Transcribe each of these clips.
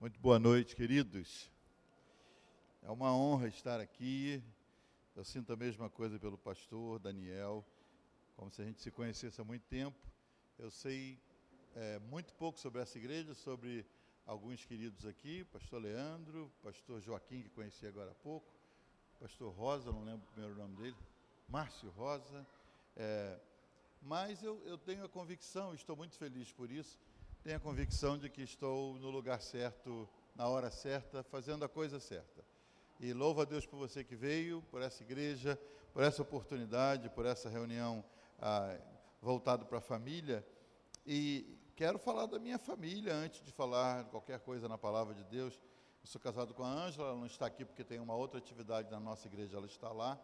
Muito boa noite, queridos. É uma honra estar aqui. Eu sinto a mesma coisa pelo pastor Daniel, como se a gente se conhecesse há muito tempo. Eu sei é, muito pouco sobre essa igreja, sobre alguns queridos aqui, pastor Leandro, pastor Joaquim, que conheci agora há pouco, pastor Rosa, não lembro o primeiro nome dele, Márcio Rosa. É, mas eu, eu tenho a convicção, estou muito feliz por isso, tenho a convicção de que estou no lugar certo, na hora certa, fazendo a coisa certa. E louvo a Deus por você que veio, por essa igreja, por essa oportunidade, por essa reunião ah, voltada para a família. E quero falar da minha família antes de falar qualquer coisa na palavra de Deus. Eu sou casado com a Ângela, ela não está aqui porque tem uma outra atividade na nossa igreja, ela está lá.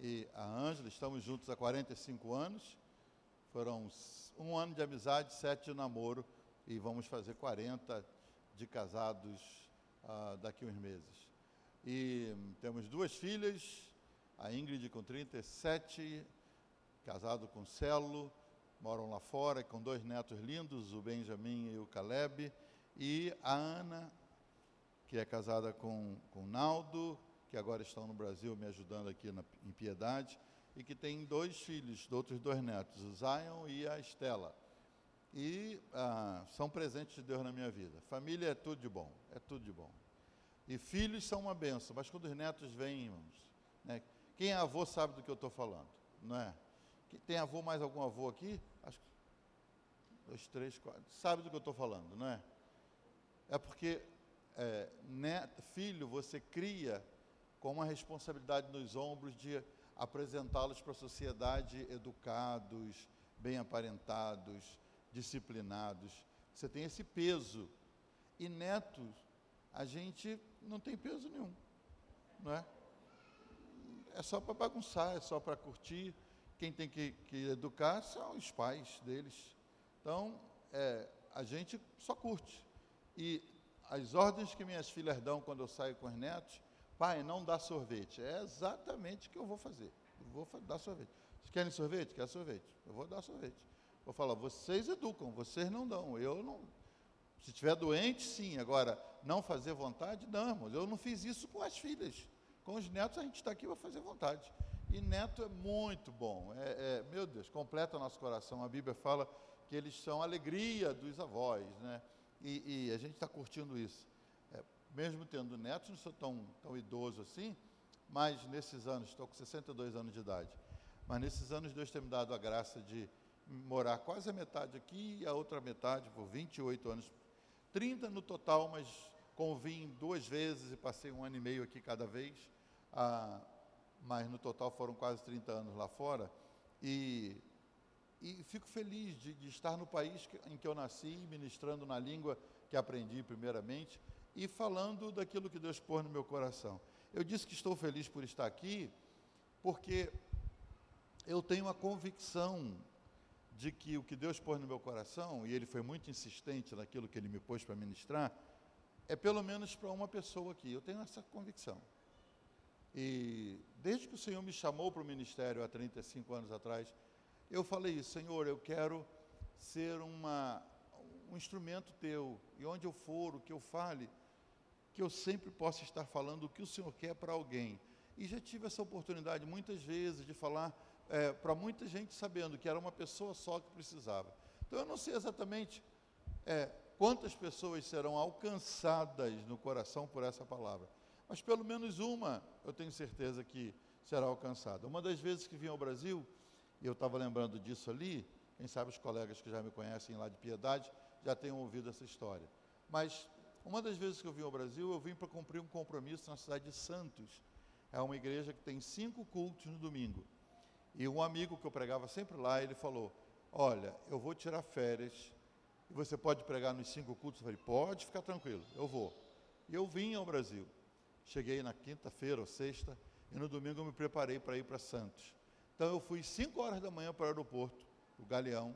E a Ângela, estamos juntos há 45 anos. Foram um ano de amizade, sete de namoro e vamos fazer 40 de casados ah, daqui a uns meses. E temos duas filhas, a Ingrid com 37, casado com Celo, moram lá fora, com dois netos lindos, o Benjamin e o Caleb, e a Ana, que é casada com, com Naldo, que agora estão no Brasil me ajudando aqui na, em Piedade, e que tem dois filhos, outros dois netos, o Zion e a Estela e ah, são presentes de Deus na minha vida. Família é tudo de bom, é tudo de bom. E filhos são uma benção, mas quando os netos vêm, irmãos, né, quem é avô sabe do que eu estou falando, não é? Tem avô, mais algum avô aqui? Acho que dois, três, quatro. Sabe do que eu estou falando, não é? É porque é, neto, filho você cria com uma responsabilidade nos ombros de apresentá-los para a sociedade educados, bem aparentados, disciplinados. Você tem esse peso. E netos, a gente não tem peso nenhum, não é? É só para bagunçar, é só para curtir. Quem tem que, que, educar são os pais deles. Então, é, a gente só curte. E as ordens que minhas filhas dão quando eu saio com os netos, pai, não dá sorvete. É exatamente o que eu vou fazer. Eu vou dar sorvete. Vocês querem sorvete? Quer sorvete? Eu vou dar sorvete. Vou falar, vocês educam, vocês não dão. Eu não. Se estiver doente, sim. Agora, não fazer vontade, não, Eu não fiz isso com as filhas. Com os netos, a gente está aqui para fazer vontade. E neto é muito bom. É, é, meu Deus, completa nosso coração. A Bíblia fala que eles são a alegria dos avós, né? E, e a gente está curtindo isso. É, mesmo tendo netos, não sou tão, tão idoso assim, mas nesses anos, estou com 62 anos de idade, mas nesses anos Deus tem me dado a graça de morar quase a metade aqui e a outra metade por 28 anos. 30 no total, mas convim duas vezes e passei um ano e meio aqui cada vez. Ah, mas no total foram quase 30 anos lá fora. E, e fico feliz de, de estar no país que, em que eu nasci, ministrando na língua que aprendi primeiramente e falando daquilo que Deus pôs no meu coração. Eu disse que estou feliz por estar aqui, porque eu tenho a convicção de que o que Deus pôs no meu coração, e ele foi muito insistente naquilo que ele me pôs para ministrar, é pelo menos para uma pessoa aqui. Eu tenho essa convicção. E desde que o Senhor me chamou para o ministério há 35 anos atrás, eu falei isso, Senhor, eu quero ser uma, um instrumento teu, e onde eu for, o que eu fale, que eu sempre possa estar falando o que o Senhor quer para alguém. E já tive essa oportunidade muitas vezes de falar é, para muita gente sabendo que era uma pessoa só que precisava. Então eu não sei exatamente é, quantas pessoas serão alcançadas no coração por essa palavra, mas pelo menos uma eu tenho certeza que será alcançada. Uma das vezes que vim ao Brasil, e eu estava lembrando disso ali, quem sabe os colegas que já me conhecem lá de Piedade já tenham ouvido essa história. Mas uma das vezes que eu vim ao Brasil, eu vim para cumprir um compromisso na cidade de Santos. É uma igreja que tem cinco cultos no domingo. E um amigo que eu pregava sempre lá, ele falou: Olha, eu vou tirar férias e você pode pregar nos cinco cultos? Eu falei: Pode ficar tranquilo, eu vou. E eu vim ao Brasil. Cheguei na quinta-feira ou sexta e no domingo eu me preparei para ir para Santos. Então eu fui cinco horas da manhã para o aeroporto, o Galeão,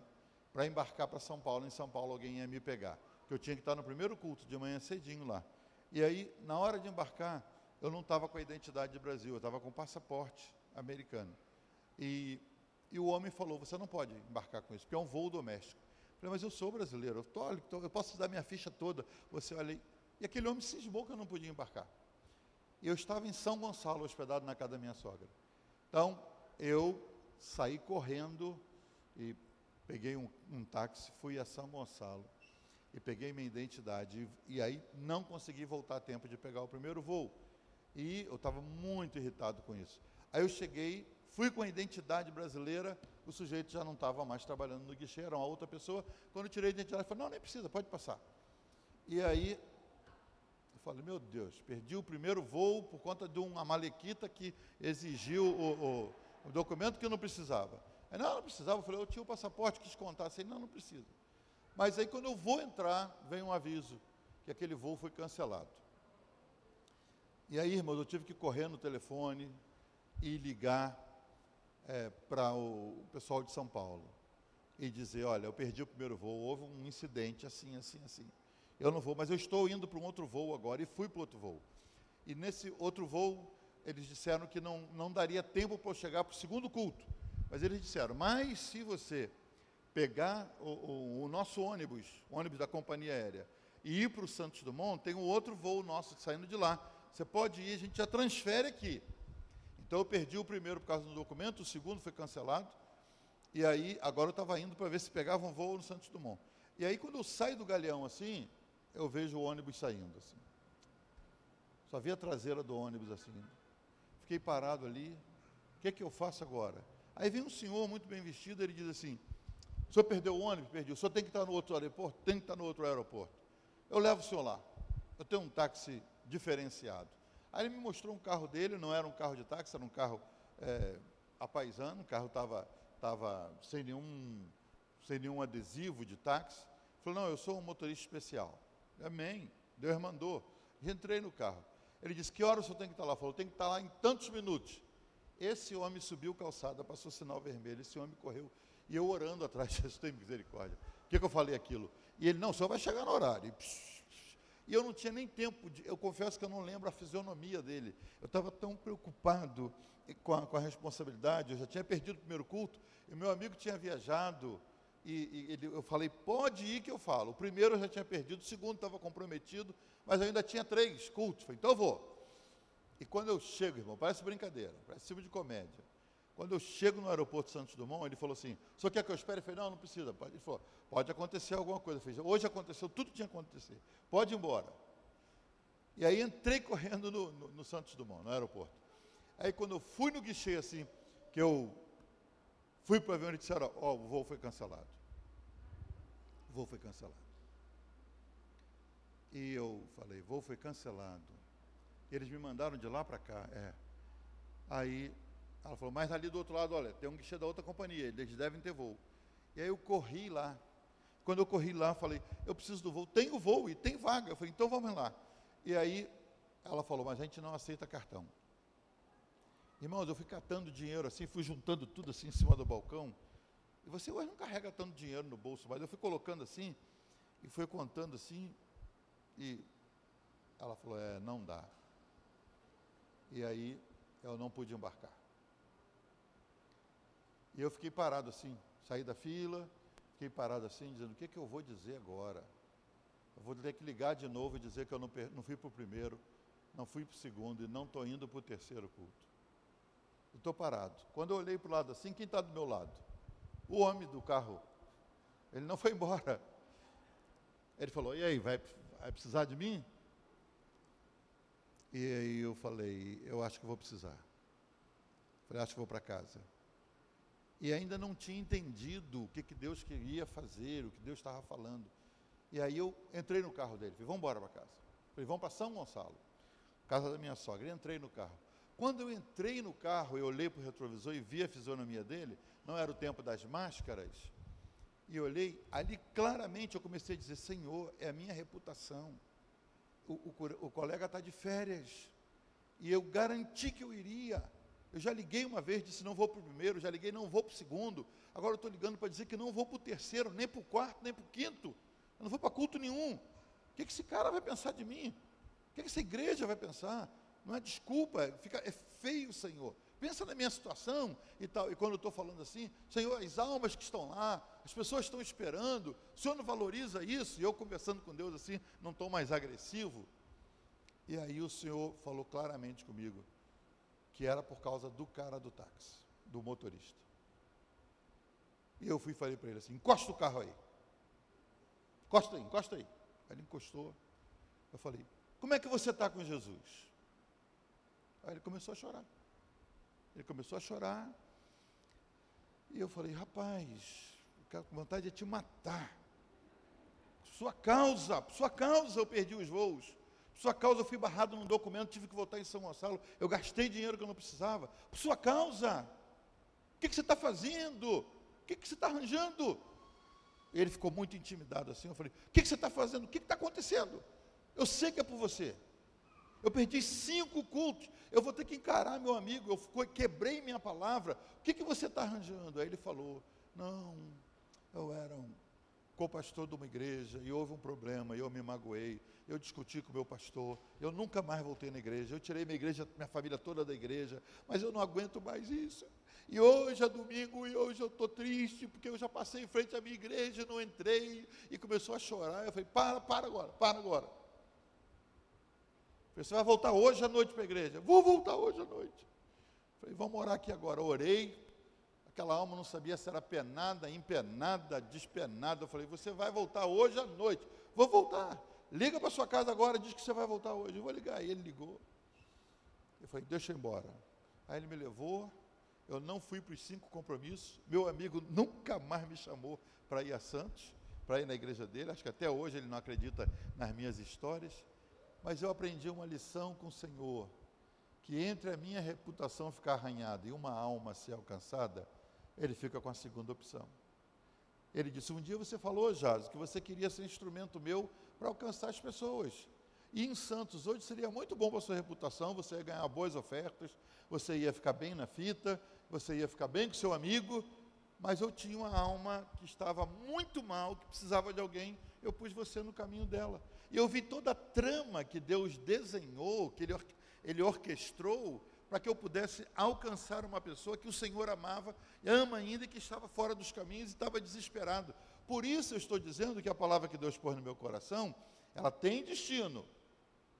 para embarcar para São Paulo. Em São Paulo alguém ia me pegar, que eu tinha que estar no primeiro culto de manhã cedinho lá. E aí, na hora de embarcar, eu não estava com a identidade de Brasil, eu estava com o passaporte americano. E, e o homem falou: Você não pode embarcar com isso, porque é um voo doméstico. Eu falei, mas eu sou brasileiro, eu, tô, eu posso dar minha ficha toda. Você olha, E aquele homem cismou que eu não podia embarcar. Eu estava em São Gonçalo, hospedado na casa da minha sogra. Então, eu saí correndo e peguei um, um táxi, fui a São Gonçalo e peguei minha identidade. E, e aí não consegui voltar a tempo de pegar o primeiro voo. E eu estava muito irritado com isso. Aí eu cheguei, fui com a identidade brasileira, o sujeito já não estava mais trabalhando no guichê, era uma outra pessoa. Quando eu tirei a identidade, falou, não, nem precisa, pode passar. E aí eu falei, meu Deus, perdi o primeiro voo por conta de uma malequita que exigiu o, o, o documento que eu não precisava. Aí, não, não precisava. Eu falei, eu tinha o passaporte, quis contar. Assim, não, não precisa. Mas aí quando eu vou entrar, vem um aviso que aquele voo foi cancelado. E aí, irmãos, eu tive que correr no telefone e ligar é, para o pessoal de São Paulo e dizer, olha, eu perdi o primeiro voo, houve um incidente assim, assim, assim. Eu não vou, mas eu estou indo para um outro voo agora e fui para outro voo. E nesse outro voo, eles disseram que não, não daria tempo para eu chegar para o segundo culto. Mas eles disseram, mas se você pegar o, o, o nosso ônibus, o ônibus da companhia aérea, e ir para o Santos Dumont, tem um outro voo nosso saindo de lá. Você pode ir, a gente já transfere aqui. Então eu perdi o primeiro por causa do documento, o segundo foi cancelado. E aí, agora eu estava indo para ver se pegava um voo no Santos Dumont. E aí, quando eu saio do galeão assim, eu vejo o ônibus saindo assim. Só vi a traseira do ônibus assim. Fiquei parado ali. O que, é que eu faço agora? Aí vem um senhor muito bem vestido, ele diz assim: o senhor perdeu o ônibus? Perdi. O senhor tem que estar no outro aeroporto? Tem que estar no outro aeroporto. Eu levo o senhor lá. Eu tenho um táxi diferenciado. Aí ele me mostrou um carro dele, não era um carro de táxi, era um carro é, apaisano, o carro estava tava sem, nenhum, sem nenhum adesivo de táxi. Falou, não, eu sou um motorista especial. Amém. Deus mandou. Entrei no carro. Ele disse, que hora o senhor tem que estar lá? Falou, tem que estar lá em tantos minutos. Esse homem subiu calçada, passou sinal vermelho, esse homem correu e eu orando atrás, Jesus tem misericórdia. O que, que eu falei aquilo? E ele, não, senhor vai chegar no horário. E, psh, e eu não tinha nem tempo, de, eu confesso que eu não lembro a fisionomia dele. Eu estava tão preocupado com a, com a, responsabilidade, eu já tinha perdido o primeiro culto, e meu amigo tinha viajado, e, e ele, eu falei, pode ir que eu falo. O primeiro eu já tinha perdido, o segundo estava comprometido, mas eu ainda tinha três cultos. Falei, então eu vou. E quando eu chego, irmão, parece brincadeira, parece filme de comédia. Quando eu chego no aeroporto Santos Dumont, ele falou assim: "Só quer que eu espere?" Eu falei: "Não, não precisa." Ele falou: "Pode acontecer alguma coisa." Eu falei: "Hoje aconteceu tudo que tinha que acontecer. Pode ir embora." E aí entrei correndo no, no, no Santos Dumont, no aeroporto. Aí quando eu fui no guichê assim, que eu fui para o avião, e disseram: "Ó, oh, o voo foi cancelado." O voo foi cancelado. E eu falei: "Voo foi cancelado." Eles me mandaram de lá para cá, é. Aí ela falou, mas ali do outro lado, olha, tem um guichê da outra companhia, eles devem ter voo. E aí eu corri lá. Quando eu corri lá, falei, eu preciso do voo. Tem o voo e tem vaga. Eu falei, então vamos lá. E aí ela falou, mas a gente não aceita cartão. Irmãos, eu fui catando dinheiro assim, fui juntando tudo assim em cima do balcão. E você hoje não carrega tanto dinheiro no bolso, mas eu fui colocando assim, e fui contando assim, e ela falou, é, não dá. E aí eu não pude embarcar. E eu fiquei parado assim, saí da fila, fiquei parado assim, dizendo: o que, é que eu vou dizer agora? Eu vou ter que ligar de novo e dizer que eu não, não fui para o primeiro, não fui para o segundo e não estou indo para o terceiro culto. Estou parado. Quando eu olhei para o lado assim, quem está do meu lado? O homem do carro. Ele não foi embora. Ele falou: E aí, vai, vai precisar de mim? E aí eu falei: Eu acho que vou precisar. Falei: Acho que vou para casa e ainda não tinha entendido o que, que Deus queria fazer, o que Deus estava falando. E aí eu entrei no carro dele, falei, vamos embora para casa. Falei, vamos para São Gonçalo, casa da minha sogra. E entrei no carro. Quando eu entrei no carro, eu olhei para o retrovisor e vi a fisionomia dele, não era o tempo das máscaras, e olhei, ali claramente eu comecei a dizer, Senhor, é a minha reputação. O, o, o colega está de férias, e eu garanti que eu iria. Eu já liguei uma vez, disse não vou para o primeiro, já liguei, não vou para o segundo. Agora eu estou ligando para dizer que não vou para o terceiro, nem para o quarto, nem para o quinto. Eu não vou para culto nenhum. O que, que esse cara vai pensar de mim? O que, que essa igreja vai pensar? Não é desculpa, é, fica, é feio, Senhor. Pensa na minha situação e tal. E quando eu estou falando assim, Senhor, as almas que estão lá, as pessoas estão esperando, o Senhor não valoriza isso? E eu conversando com Deus assim, não estou mais agressivo. E aí o senhor falou claramente comigo que era por causa do cara do táxi, do motorista. E eu fui e falei para ele assim: encosta o carro aí. Encosta aí, encosta aí. Ele encostou. Eu falei: como é que você está com Jesus? Aí ele começou a chorar. Ele começou a chorar. E eu falei: rapaz, eu quero com vontade de te matar. Sua causa, sua causa eu perdi os voos. Por sua causa eu fui barrado num documento, tive que voltar em São Gonçalo. Eu gastei dinheiro que eu não precisava. Por sua causa. O que, que você está fazendo? O que, que você está arranjando? Ele ficou muito intimidado assim. Eu falei: O que, que você está fazendo? O que está acontecendo? Eu sei que é por você. Eu perdi cinco cultos. Eu vou ter que encarar meu amigo. Eu quebrei minha palavra. O que, que você está arranjando? Aí ele falou: Não, eu era um co-pastor de uma igreja e houve um problema e eu me magoei. Eu discuti com o meu pastor. Eu nunca mais voltei na igreja. Eu tirei minha igreja, minha família toda da igreja. Mas eu não aguento mais isso. E hoje é domingo e hoje eu estou triste porque eu já passei em frente à minha igreja, não entrei e começou a chorar. Eu falei: Para, para agora, para agora. Você vai voltar hoje à noite para a igreja? Vou voltar hoje à noite. Falei, vamos orar aqui agora. Orei. Aquela alma não sabia se era penada, empenada, despenada. Eu falei, você vai voltar hoje à noite. Vou voltar. Liga para sua casa agora, diz que você vai voltar hoje. Eu vou ligar. Aí ele ligou. Eu falei, deixa eu ir embora. Aí ele me levou. Eu não fui para os cinco compromissos. Meu amigo nunca mais me chamou para ir a Santos, para ir na igreja dele. Acho que até hoje ele não acredita nas minhas histórias. Mas eu aprendi uma lição com o Senhor, que entre a minha reputação ficar arranhada e uma alma ser alcançada, ele fica com a segunda opção. Ele disse: Um dia você falou, Jazz, que você queria ser instrumento meu para alcançar as pessoas. E em Santos hoje seria muito bom para a sua reputação, você ia ganhar boas ofertas, você ia ficar bem na fita, você ia ficar bem com seu amigo, mas eu tinha uma alma que estava muito mal, que precisava de alguém, eu pus você no caminho dela. E eu vi toda a trama que Deus desenhou, que Ele, ele orquestrou, para que eu pudesse alcançar uma pessoa que o Senhor amava, ama ainda e que estava fora dos caminhos e estava desesperado. Por isso eu estou dizendo que a palavra que Deus pôs no meu coração, ela tem destino.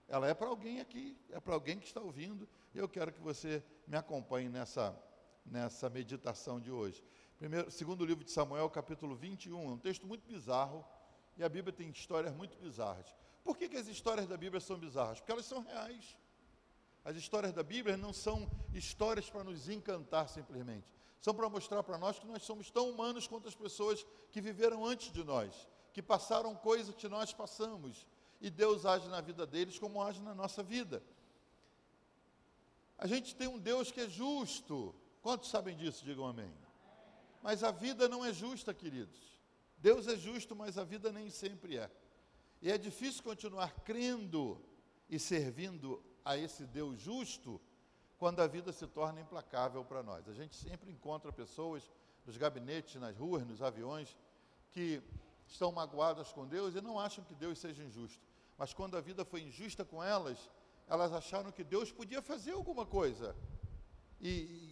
Ela é para alguém aqui, é para alguém que está ouvindo, eu quero que você me acompanhe nessa, nessa meditação de hoje. Primeiro, segundo livro de Samuel, capítulo 21, é um texto muito bizarro, e a Bíblia tem histórias muito bizarras. Por que, que as histórias da Bíblia são bizarras? Porque elas são reais. As histórias da Bíblia não são histórias para nos encantar simplesmente. São para mostrar para nós que nós somos tão humanos quanto as pessoas que viveram antes de nós, que passaram coisas que nós passamos. E Deus age na vida deles como age na nossa vida. A gente tem um Deus que é justo. Quantos sabem disso? Digam amém. Mas a vida não é justa, queridos. Deus é justo, mas a vida nem sempre é. E é difícil continuar crendo e servindo a esse Deus justo quando a vida se torna implacável para nós. A gente sempre encontra pessoas nos gabinetes, nas ruas, nos aviões, que estão magoadas com Deus e não acham que Deus seja injusto. Mas quando a vida foi injusta com elas, elas acharam que Deus podia fazer alguma coisa. E,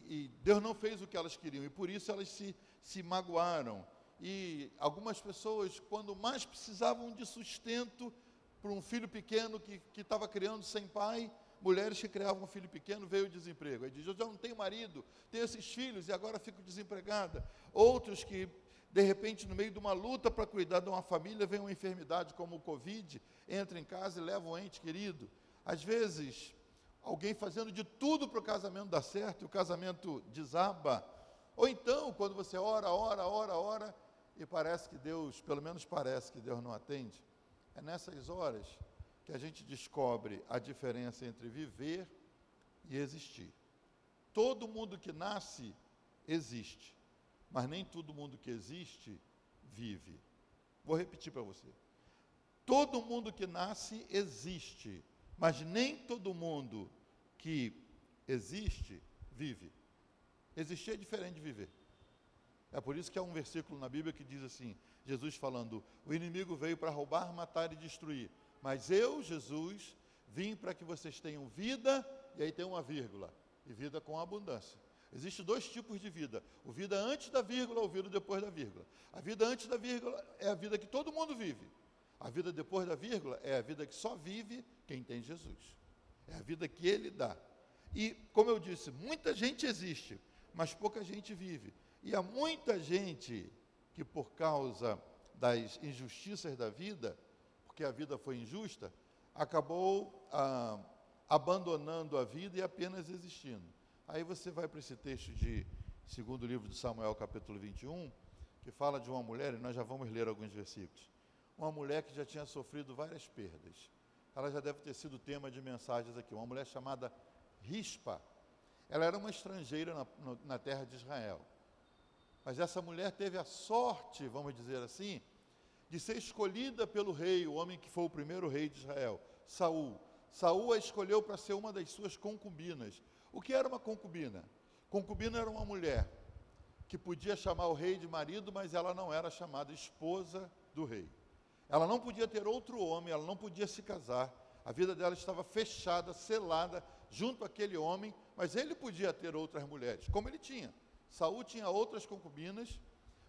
e, Deus não fez o que elas queriam, e por isso elas se, se magoaram e algumas pessoas, quando mais precisavam de sustento para um filho pequeno que estava criando sem pai, mulheres que criavam um filho pequeno, veio o desemprego. Aí diz, eu já não tenho marido, tenho esses filhos e agora fico desempregada. Outros que, de repente, no meio de uma luta para cuidar de uma família, vem uma enfermidade como o Covid, entra em casa e leva um ente querido. Às vezes, alguém fazendo de tudo para o casamento dar certo e o casamento desaba. Ou então, quando você ora, ora, ora, ora, e parece que Deus, pelo menos parece que Deus não atende, é nessas horas que a gente descobre a diferença entre viver e existir. Todo mundo que nasce existe, mas nem todo mundo que existe vive. Vou repetir para você. Todo mundo que nasce existe, mas nem todo mundo que existe vive. Existir é diferente de viver. É por isso que há um versículo na Bíblia que diz assim: Jesus falando, o inimigo veio para roubar, matar e destruir. Mas eu, Jesus, vim para que vocês tenham vida, e aí tem uma vírgula, e vida com abundância. Existem dois tipos de vida: o vida antes da vírgula, ou vida depois da vírgula. A vida antes da vírgula é a vida que todo mundo vive. A vida depois da vírgula é a vida que só vive quem tem Jesus. É a vida que ele dá. E, como eu disse, muita gente existe, mas pouca gente vive. E há muita gente que, por causa das injustiças da vida, porque a vida foi injusta, acabou ah, abandonando a vida e apenas existindo. Aí você vai para esse texto de segundo livro de Samuel, capítulo 21, que fala de uma mulher, e nós já vamos ler alguns versículos. Uma mulher que já tinha sofrido várias perdas. Ela já deve ter sido tema de mensagens aqui. Uma mulher chamada Rispa. Ela era uma estrangeira na, na terra de Israel. Mas essa mulher teve a sorte, vamos dizer assim, de ser escolhida pelo rei, o homem que foi o primeiro rei de Israel, Saul. Saul a escolheu para ser uma das suas concubinas. O que era uma concubina? Concubina era uma mulher que podia chamar o rei de marido, mas ela não era chamada esposa do rei. Ela não podia ter outro homem, ela não podia se casar. A vida dela estava fechada, selada junto àquele homem, mas ele podia ter outras mulheres, como ele tinha. Saul tinha outras concubinas,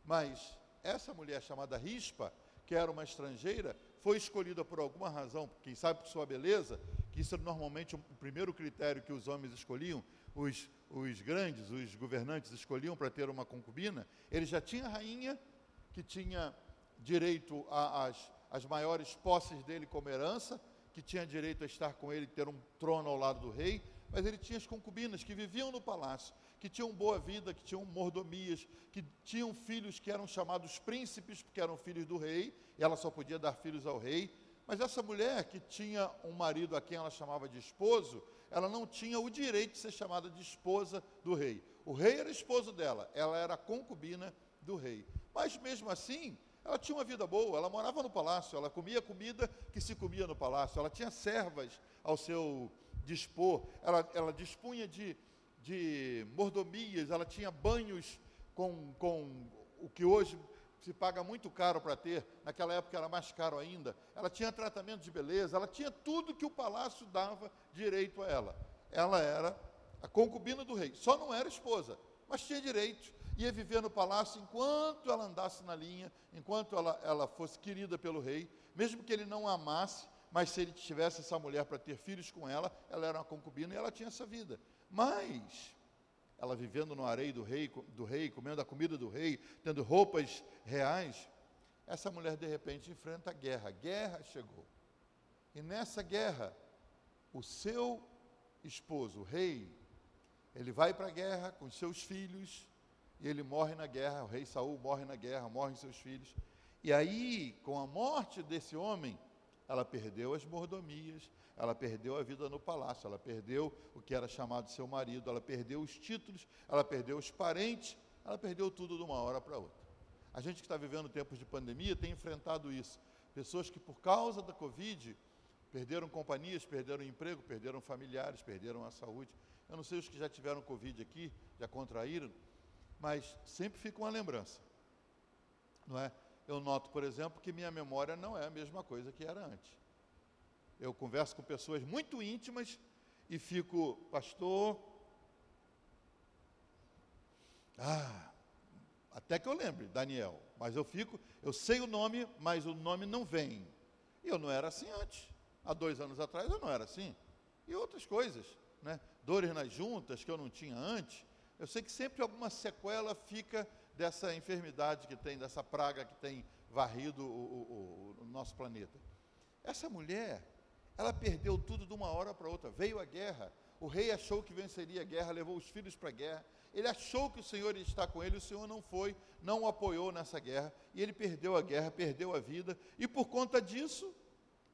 mas essa mulher chamada Rispa, que era uma estrangeira, foi escolhida por alguma razão, quem sabe por sua beleza, que isso era normalmente o primeiro critério que os homens escolhiam, os, os grandes, os governantes escolhiam para ter uma concubina, ele já tinha rainha que tinha direito às, maiores posses dele como herança, que tinha direito a estar com ele, ter um trono ao lado do rei, mas ele tinha as concubinas que viviam no palácio, que tinham boa vida, que tinham mordomias, que tinham filhos que eram chamados príncipes, porque eram filhos do rei, e ela só podia dar filhos ao rei. Mas essa mulher que tinha um marido a quem ela chamava de esposo, ela não tinha o direito de ser chamada de esposa do rei. O rei era esposo dela, ela era concubina do rei. Mas mesmo assim, ela tinha uma vida boa, ela morava no palácio, ela comia comida que se comia no palácio, ela tinha servas ao seu dispor, ela, ela dispunha de, de mordomias, ela tinha banhos com, com o que hoje se paga muito caro para ter, naquela época era mais caro ainda. Ela tinha tratamento de beleza, ela tinha tudo que o palácio dava direito a ela. Ela era a concubina do rei, só não era esposa, mas tinha direito ia viver no palácio enquanto ela andasse na linha, enquanto ela, ela fosse querida pelo rei, mesmo que ele não a amasse, mas se ele tivesse essa mulher para ter filhos com ela, ela era uma concubina e ela tinha essa vida. Mas ela vivendo no areio do rei, do rei, comendo a comida do rei, tendo roupas reais, essa mulher de repente enfrenta a guerra. A guerra chegou. E nessa guerra, o seu esposo, o rei, ele vai para a guerra com seus filhos, e ele morre na guerra, o rei Saul morre na guerra, morrem seus filhos. E aí, com a morte desse homem, ela perdeu as mordomias, ela perdeu a vida no palácio, ela perdeu o que era chamado seu marido, ela perdeu os títulos, ela perdeu os parentes, ela perdeu tudo de uma hora para outra. A gente que está vivendo tempos de pandemia tem enfrentado isso. Pessoas que, por causa da Covid, perderam companhias, perderam emprego, perderam familiares, perderam a saúde. Eu não sei os que já tiveram Covid aqui, já contraíram, mas sempre fica uma lembrança. Não é? Eu noto, por exemplo, que minha memória não é a mesma coisa que era antes. Eu converso com pessoas muito íntimas e fico, pastor. Ah, até que eu lembre, Daniel. Mas eu fico, eu sei o nome, mas o nome não vem. E eu não era assim antes. Há dois anos atrás eu não era assim. E outras coisas, né? Dores nas juntas que eu não tinha antes. Eu sei que sempre alguma sequela fica dessa enfermidade que tem, dessa praga que tem varrido o, o, o, nosso planeta. Essa mulher, ela perdeu tudo de uma hora para outra. Veio a guerra, o rei achou que venceria a guerra, levou os filhos para a guerra. Ele achou que o Senhor estar com ele, o Senhor não foi, não o apoiou nessa guerra, e ele perdeu a guerra, perdeu a vida, e por conta disso,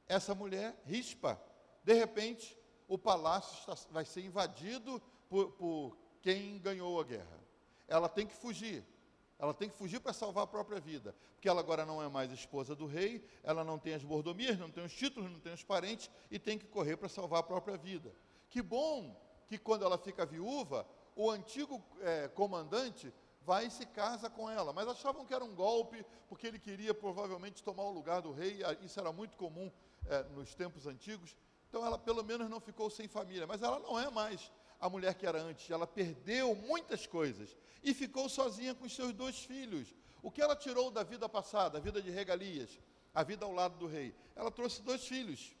essa mulher rispa. De repente, o palácio está, vai ser invadido por, por quem ganhou a guerra. Ela tem que fugir. Ela tem que fugir para salvar a própria vida, porque ela agora não é mais esposa do rei, ela não tem as mordomias, não tem os títulos, não tem os parentes e tem que correr para salvar a própria vida. Que bom que quando ela fica viúva, o antigo é, comandante vai e se casa com ela, mas achavam que era um golpe, porque ele queria provavelmente tomar o lugar do rei, isso era muito comum é, nos tempos antigos. Então ela pelo menos não ficou sem família, mas ela não é mais a mulher que era antes. Ela perdeu muitas coisas e ficou sozinha com os seus dois filhos. O que ela tirou da vida passada, a vida de regalias? a vida ao lado do rei? Ela trouxe dois filhos.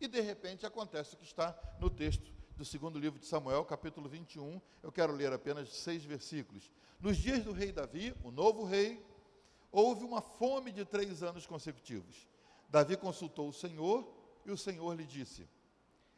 E de repente acontece o que está no texto do segundo livro de Samuel, capítulo 21. Eu quero ler apenas seis versículos. Nos dias do rei Davi, o novo rei, houve uma fome de três anos consecutivos. Davi consultou o Senhor e o Senhor lhe disse: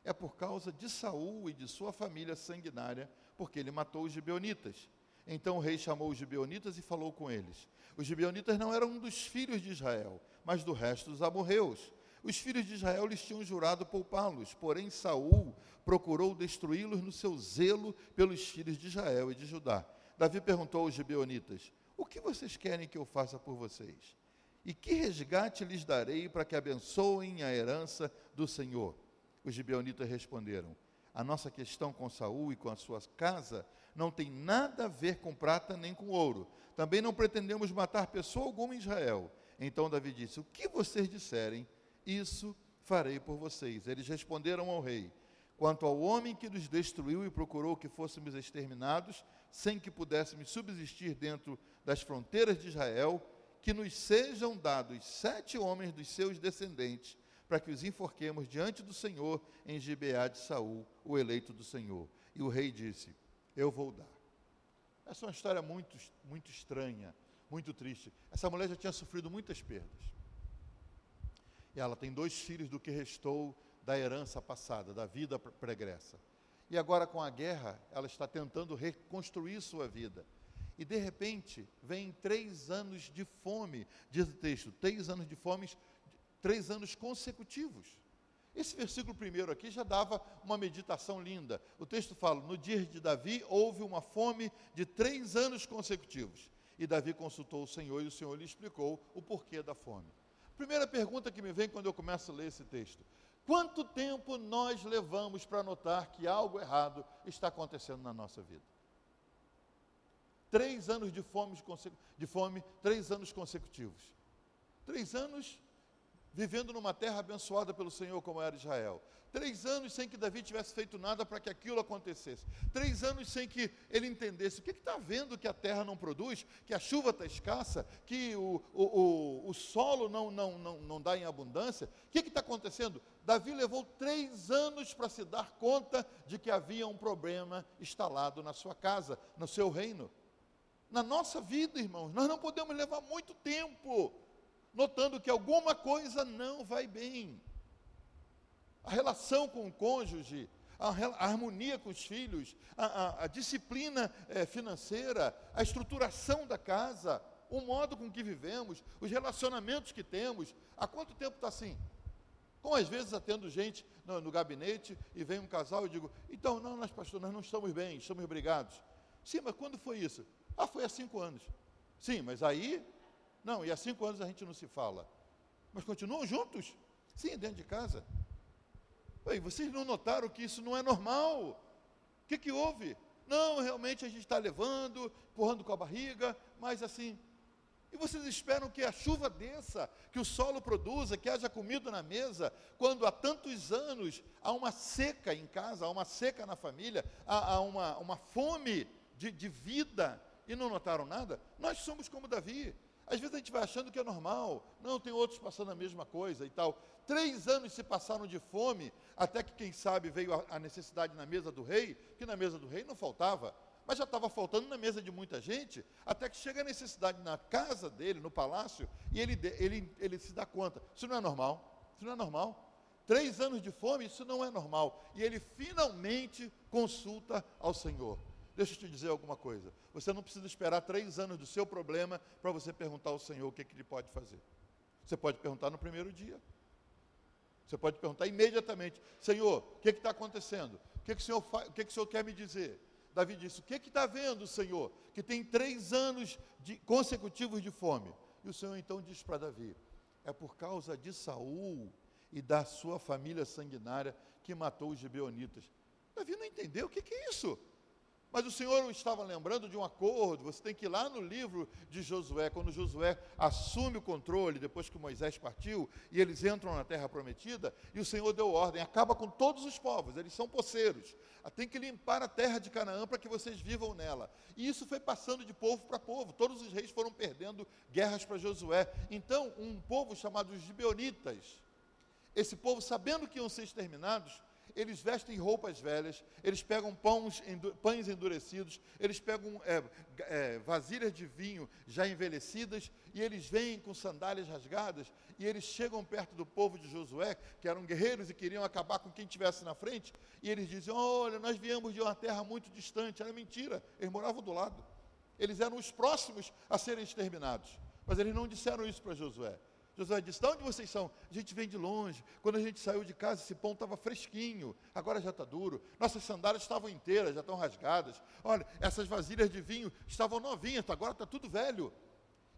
É por causa de Saul e de sua família sanguinária, porque ele matou os gibeonitas. Então o rei chamou os gibeonitas e falou com eles. Os gibeonitas não eram um dos filhos de Israel, mas do resto dos amorreus. Os filhos de Israel lhes tinham jurado poupá-los, porém Saul procurou destruí-los no seu zelo pelos filhos de Israel e de Judá. Davi perguntou aos gibeonitas: O que vocês querem que eu faça por vocês? E que resgate lhes darei para que abençoem a herança do Senhor? Os gibeonitas responderam: A nossa questão com Saul e com a sua casa não tem nada a ver com prata nem com ouro. Também não pretendemos matar pessoa alguma em Israel. Então Davi disse: O que vocês disserem, isso farei por vocês. Eles responderam ao rei: Quanto ao homem que nos destruiu e procurou que fôssemos exterminados, sem que pudéssemos subsistir dentro das fronteiras de Israel, que nos sejam dados sete homens dos seus descendentes, para que os enforquemos diante do Senhor em Gibeá de Saul, o eleito do Senhor. E o rei disse: Eu vou dar. Essa é uma história muito, muito estranha, muito triste. Essa mulher já tinha sofrido muitas perdas. E ela tem dois filhos do que restou da herança passada, da vida pregressa. E agora, com a guerra, ela está tentando reconstruir sua vida. E de repente, vem três anos de fome, diz o texto, três anos de fome, três anos consecutivos. Esse versículo primeiro aqui já dava uma meditação linda. O texto fala: No dia de Davi houve uma fome de três anos consecutivos. E Davi consultou o Senhor e o Senhor lhe explicou o porquê da fome. Primeira pergunta que me vem quando eu começo a ler esse texto: Quanto tempo nós levamos para notar que algo errado está acontecendo na nossa vida? Três anos de fome, de fome, três anos consecutivos. Três anos vivendo numa terra abençoada pelo Senhor, como era Israel. Três anos sem que Davi tivesse feito nada para que aquilo acontecesse. Três anos sem que ele entendesse o que está vendo que a terra não produz, que a chuva está escassa, que o, o, o, o, solo não, não, não, não dá em abundância. O que está acontecendo? Davi levou três anos para se dar conta de que havia um problema instalado na sua casa, no seu reino. Na nossa vida, irmãos, nós não podemos levar muito tempo notando que alguma coisa não vai bem. A relação com o cônjuge, a, harmonia com os filhos, a, a, a disciplina é, financeira, a estruturação da casa, o modo com que vivemos, os relacionamentos que temos. Há quanto tempo está assim? Como às vezes atendo gente no, no, gabinete e vem um casal e digo, então, não, nós, pastor, nós não estamos bem, estamos brigados. Sim, mas quando foi isso? Ah, foi há cinco anos. Sim, mas aí, não, e há cinco anos a gente não se fala. Mas continuam juntos? Sim, dentro de casa. Oi, vocês não notaram que isso não é normal? O que, que houve? Não, realmente a gente está levando, empurrando com a barriga, mas assim. E vocês esperam que a chuva desça, que o solo produza, que haja comida na mesa, quando há tantos anos há uma seca em casa, há uma seca na família, há, há uma, uma fome de, de vida e não notaram nada? Nós somos como Davi. Às vezes a gente vai achando que é normal. Não, tem outros passando a mesma coisa e tal. Três anos se passaram de fome, até que, quem sabe, veio a, necessidade na mesa do rei, que na mesa do rei não faltava, mas já estava faltando na mesa de muita gente, até que chega a necessidade na casa dele, no palácio, e ele, ele, ele se dá conta. Isso não é normal. Isso não é normal. Três anos de fome, isso não é normal. E ele finalmente consulta ao Senhor. Deixa eu te dizer alguma coisa. Você não precisa esperar três anos do seu problema para você perguntar ao Senhor o que, que Ele pode fazer. Você pode perguntar no primeiro dia. Você pode perguntar imediatamente: Senhor, o que está acontecendo? O, que, que, o senhor o que, que o Senhor quer me dizer? Davi disse: O que está vendo, Senhor? Que tem três anos de, consecutivos de fome. E o Senhor então diz para Davi: É por causa de Saul e da sua família sanguinária que matou os gibeonitas. Davi não entendeu o que, que é isso. Mas o Senhor estava lembrando de um acordo. Você tem que ir lá no livro de Josué, quando Josué assume o controle, depois que Moisés partiu, e eles entram na terra prometida, e o Senhor deu ordem: acaba com todos os povos, eles são poceiros. Tem que limpar a terra de Canaã para que vocês vivam nela. E isso foi passando de povo para povo. Todos os reis foram perdendo guerras para Josué. Então, um povo chamado os Gibeonitas, esse povo, sabendo que iam ser exterminados, eles vestem roupas velhas, eles pegam pães, pães endurecidos, eles pegam é, é, vasilhas de vinho já envelhecidas, e eles vêm com sandálias rasgadas, e eles chegam perto do povo de Josué, que eram guerreiros e queriam acabar com quem estivesse na frente, e eles dizem: Olha, nós viemos de uma terra muito distante. Era mentira, eles moravam do lado. Eles eram os próximos a serem exterminados. Mas eles não disseram isso para Josué. Josué disse: De onde vocês são? A gente vem de longe. Quando a gente saiu de casa, esse pão estava fresquinho, agora já está duro. Nossas sandálias estavam inteiras, já estão rasgadas. Olha, essas vasilhas de vinho estavam novinhas, agora está tudo velho.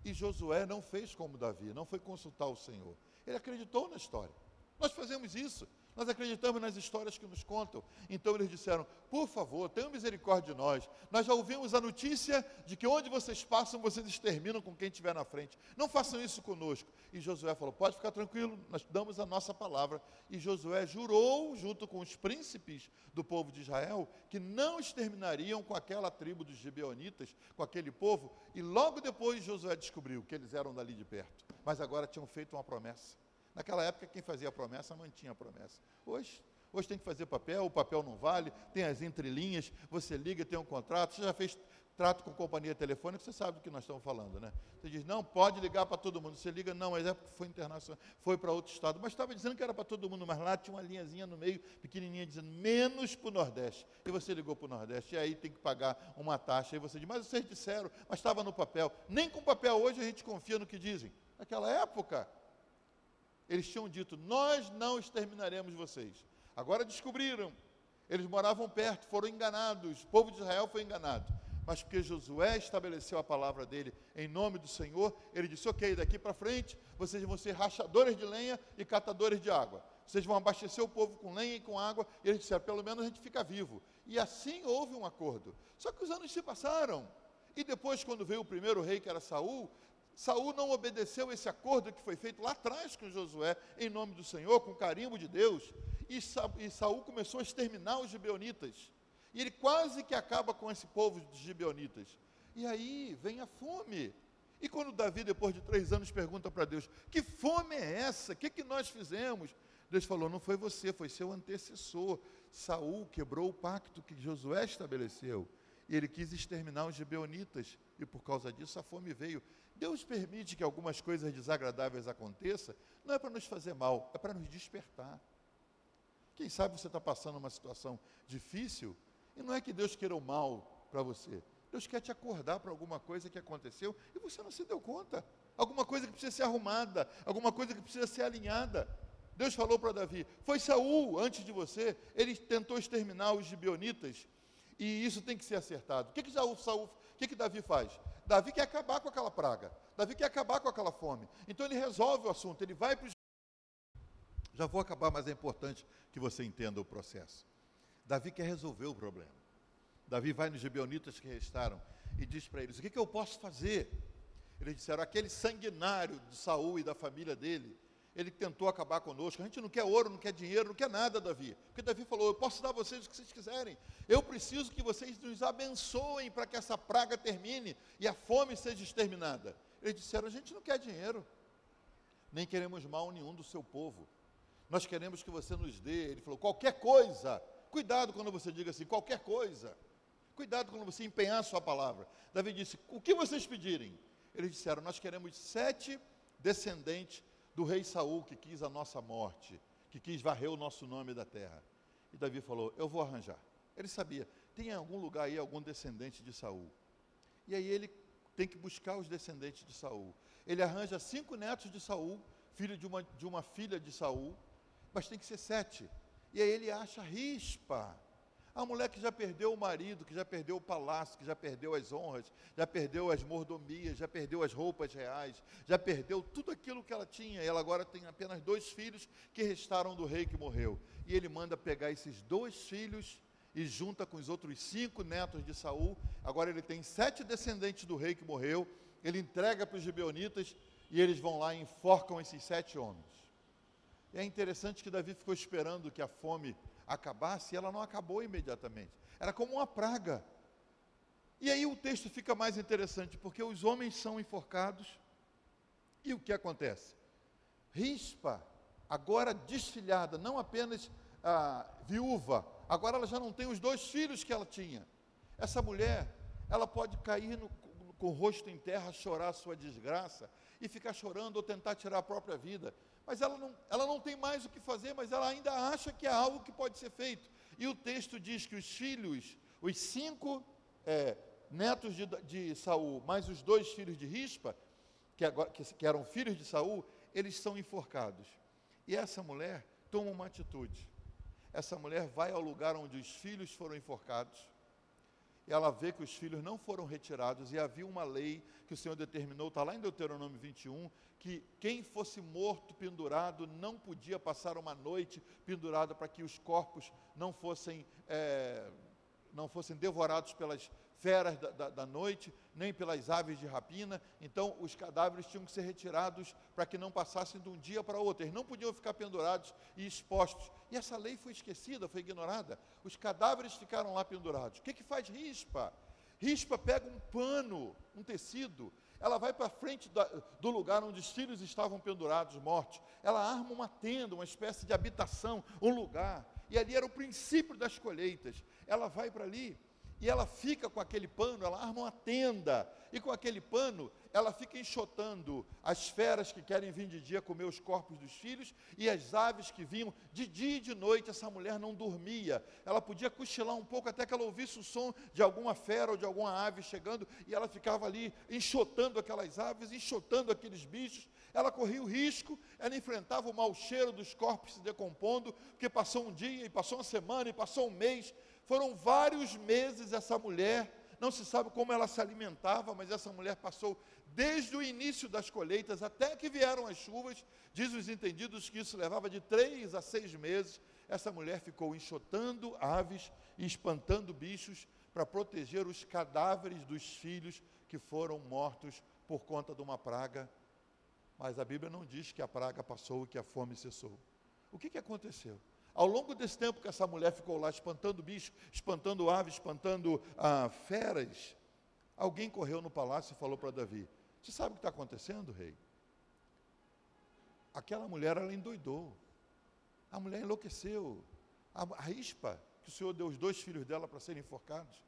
E Josué não fez como Davi, não foi consultar o Senhor. Ele acreditou na história. Nós fazemos isso. Nós acreditamos nas histórias que nos contam. Então eles disseram: Por favor, tenham misericórdia de nós. Nós já ouvimos a notícia de que onde vocês passam, vocês exterminam com quem estiver na frente. Não façam isso conosco. E Josué falou: Pode ficar tranquilo, nós damos a nossa palavra. E Josué jurou, junto com os príncipes do povo de Israel, que não exterminariam com aquela tribo dos Gibeonitas, com aquele povo. E logo depois Josué descobriu que eles eram dali de perto. Mas agora tinham feito uma promessa. Naquela época, quem fazia a promessa mantinha a promessa. Hoje, hoje tem que fazer papel, o papel não vale, tem as entrelinhas, você liga, tem um contrato, você já fez trato com companhia telefônica, você sabe do que nós estamos falando, né? Você diz, não, pode ligar para todo mundo. Você liga, não, mas é porque foi internacional, foi para outro estado. Mas estava dizendo que era para todo mundo, mas lá tinha uma linhazinha no meio, pequenininha, dizendo menos para o Nordeste. E você ligou para o Nordeste, e aí tem que pagar uma taxa. E você diz, mas vocês disseram, mas estava no papel. Nem com papel hoje a gente confia no que dizem. Naquela época, eles tinham dito: Nós não exterminaremos vocês. Agora descobriram. Eles moravam perto, foram enganados. O povo de Israel foi enganado. Mas porque Josué estabeleceu a palavra dele em nome do Senhor, ele disse: Ok, daqui para frente vocês vão ser rachadores de lenha e catadores de água. Vocês vão abastecer o povo com lenha e com água. E eles disseram: Pelo menos a gente fica vivo. E assim houve um acordo. Só que os anos se passaram. E depois, quando veio o primeiro rei, que era Saul, Saul não obedeceu esse acordo que foi feito lá atrás com Josué, em nome do Senhor, com carimbo de Deus, e, Sa e Saul começou a exterminar os gibeonitas. E ele quase que acaba com esse povo de gibeonitas. E aí vem a fome. E quando Davi, depois de três anos, pergunta para Deus: Que fome é essa? O que, que nós fizemos? Deus falou: Não foi você, foi seu antecessor. Saul quebrou o pacto que Josué estabeleceu. E ele quis exterminar os gibeonitas. E por causa disso a fome veio. Deus permite que algumas coisas desagradáveis aconteçam, não é para nos fazer mal, é para nos despertar. Quem sabe você está passando uma situação difícil, e não é que Deus queira o mal para você. Deus quer te acordar para alguma coisa que aconteceu e você não se deu conta. Alguma coisa que precisa ser arrumada, alguma coisa que precisa ser alinhada. Deus falou para Davi: Foi Saul antes de você, ele tentou exterminar os gibeonitas, e isso tem que ser acertado. O que, que Saul, o que, que Davi faz? Davi quer acabar com aquela praga. Davi quer acabar com aquela fome. Então ele resolve o assunto, ele vai para os. Já vou acabar, mas é importante que você entenda o processo. Davi quer resolver o problema. Davi vai nos gibeonitas que restaram e diz para eles: O que, que eu posso fazer? Eles disseram: aquele sanguinário de Saul e da família dele, ele tentou acabar conosco. A gente não quer ouro, não quer dinheiro, não quer nada, Davi. Porque Davi falou: Eu posso dar a vocês o que vocês quiserem. Eu preciso que vocês nos abençoem para que essa praga termine e a fome seja exterminada. Eles disseram: A gente não quer dinheiro, nem queremos mal nenhum do seu povo. Nós queremos que você nos dê. Ele falou: Qualquer coisa. Cuidado quando você diga assim: Qualquer coisa. Cuidado quando você empenhar a sua palavra. Davi disse: O que vocês pedirem? Eles disseram: Nós queremos sete descendentes do rei Saul que quis a nossa morte, que quis varrer o nosso nome da terra. E Davi falou: Eu vou arranjar. Ele sabia, tem em algum lugar aí algum descendente de Saul. E aí ele tem que buscar os descendentes de Saul. Ele arranja cinco netos de Saul, filho de uma, de uma filha de Saul, mas tem que ser sete. E aí ele acha rispa. A mulher que já perdeu o marido, que já perdeu o palácio, que já perdeu as honras, já perdeu as mordomias, já perdeu as roupas reais, já perdeu tudo aquilo que ela tinha. Ela agora tem apenas dois filhos que restaram do rei que morreu. E ele manda pegar esses dois filhos e junta com os outros cinco netos de Saul. Agora ele tem sete descendentes do rei que morreu. Ele entrega para os gibeonitas e eles vão lá e enforcam esses sete homens. E é interessante que Davi ficou esperando que a fome acabasse ela não acabou imediatamente. Era como uma praga. E aí o texto fica mais interessante, porque os homens são enforcados e o que acontece? Rispa, agora desfilhada, não apenas viúva, agora ela já não tem os dois filhos que ela tinha. Essa mulher, ela pode cair no, com o rosto em terra, chorar sua desgraça e ficar chorando ou tentar tirar a própria vida. Mas ela não, ela não tem mais o que fazer, mas ela ainda acha que é algo que pode ser feito. E o texto diz que os filhos, os cinco é, netos de, de Saul, mais os dois filhos de Rispa, que, agora, que, que eram filhos de Saul, eles são enforcados. E essa mulher toma uma atitude. Essa mulher vai ao lugar onde os filhos foram enforcados. Ela vê que os filhos não foram retirados e havia uma lei que o Senhor determinou, está lá em Deuteronômio 21, que quem fosse morto pendurado não podia passar uma noite pendurado para que os corpos não fossem, é, não fossem devorados pelas feras da, da, da, noite, nem pelas aves de rapina. Então, os cadáveres tinham que ser retirados para que não passassem de um dia para outro. Eles não podiam ficar pendurados e expostos. E essa lei foi esquecida, foi ignorada. Os cadáveres ficaram lá pendurados. O que, que faz rispa? Rispa pega um pano, um tecido, ela vai para frente da, do lugar onde os filhos estavam pendurados, mortos. Ela arma uma tenda, uma espécie de habitação, um lugar. E ali era o princípio das colheitas. Ela vai para ali e ela fica com aquele pano, ela arma uma tenda, e com aquele pano ela fica enxotando as feras que querem vir de dia comer os corpos dos filhos e as aves que vinham de dia e de noite. Essa mulher não dormia, ela podia cochilar um pouco até que ela ouvisse o som de alguma fera ou de alguma ave chegando, e ela ficava ali enxotando aquelas aves, enxotando aqueles bichos. Ela corria o risco, ela enfrentava o mau cheiro dos corpos se decompondo, porque passou um dia, e passou uma semana, e passou um mês, foram vários meses essa mulher, não se sabe como ela se alimentava, mas essa mulher passou desde o início das colheitas até que vieram as chuvas. Diz os entendidos que isso levava de três a seis meses. Essa mulher ficou enxotando aves e espantando bichos para proteger os cadáveres dos filhos que foram mortos por conta de uma praga. Mas a Bíblia não diz que a praga passou e que a fome cessou. O que, que aconteceu? Ao longo desse tempo que essa mulher ficou lá espantando bicho, espantando aves, espantando ah, feras, alguém correu no palácio e falou para Davi: Você sabe o que está acontecendo, rei? Aquela mulher, ela endoidou. A mulher enlouqueceu. A, a rispa, que o Senhor deu os dois filhos dela para serem enforcados,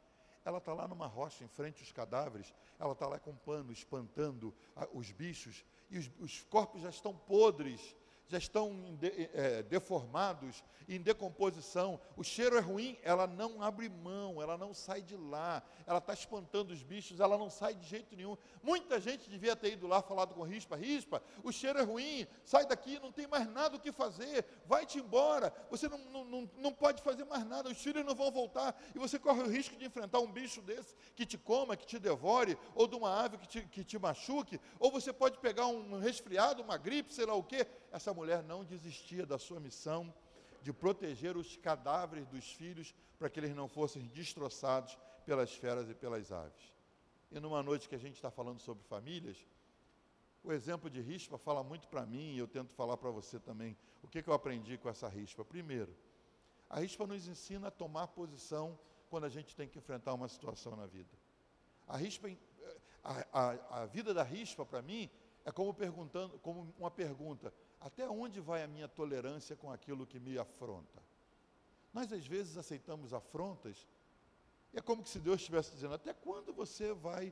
ela está lá numa rocha, em frente aos cadáveres, ela está lá com pano, espantando a, os bichos, e os, os corpos já estão podres, já estão de, é, deformados, em decomposição, o cheiro é ruim, ela não abre mão, ela não sai de lá, ela está espantando os bichos, ela não sai de jeito nenhum. Muita gente devia ter ido lá falado com Rispa, Rispa, o cheiro é ruim, sai daqui, não tem mais nada o que fazer, vai-te embora, você não, não, não pode fazer mais nada, os filhos não vão voltar, e você corre o risco de enfrentar um bicho desse que te coma, que te devore, ou de uma ave que te, que te machuque, ou você pode pegar um resfriado, uma gripe, sei lá o quê, essa mulher não desistia da sua missão de proteger os cadáveres dos filhos para que eles não fossem destroçados pelas feras e pelas aves. E numa noite que a gente está falando sobre famílias, o exemplo de rispa fala muito para mim e eu tento falar para você também. O que, que eu aprendi com essa rispa? Primeiro, a rispa nos ensina a tomar posição quando a gente tem que enfrentar uma situação na vida. A rispa, a, a, a vida da rispa para mim é como perguntando, como uma pergunta: até onde vai a minha tolerância com aquilo que me afronta? Nós às vezes aceitamos afrontas, é como se Deus estivesse dizendo: até quando você vai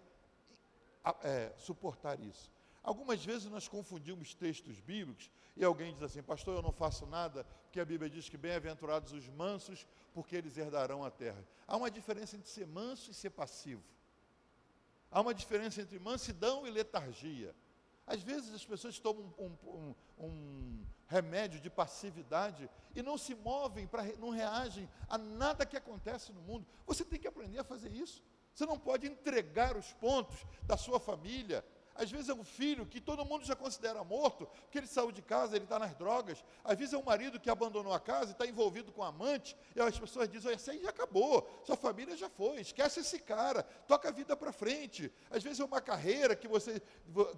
é, suportar isso? Algumas vezes nós confundimos textos bíblicos e alguém diz assim, pastor, eu não faço nada, porque a Bíblia diz que bem-aventurados os mansos, porque eles herdarão a terra. Há uma diferença entre ser manso e ser passivo. Há uma diferença entre mansidão e letargia. Às vezes as pessoas tomam um, um, um, remédio de passividade e não se movem, pra, não reagem a nada que acontece no mundo. Você tem que aprender a fazer isso. Você não pode entregar os pontos da sua família, Às vezes é um filho que todo mundo já considera morto, porque ele saiu de casa, ele está nas drogas. Às vezes é um marido que abandonou a casa e está envolvido com amante, e as pessoas dizem: Olha, aí já acabou, sua família já foi, esquece esse cara, toca a vida para frente. Às vezes é uma carreira que, você,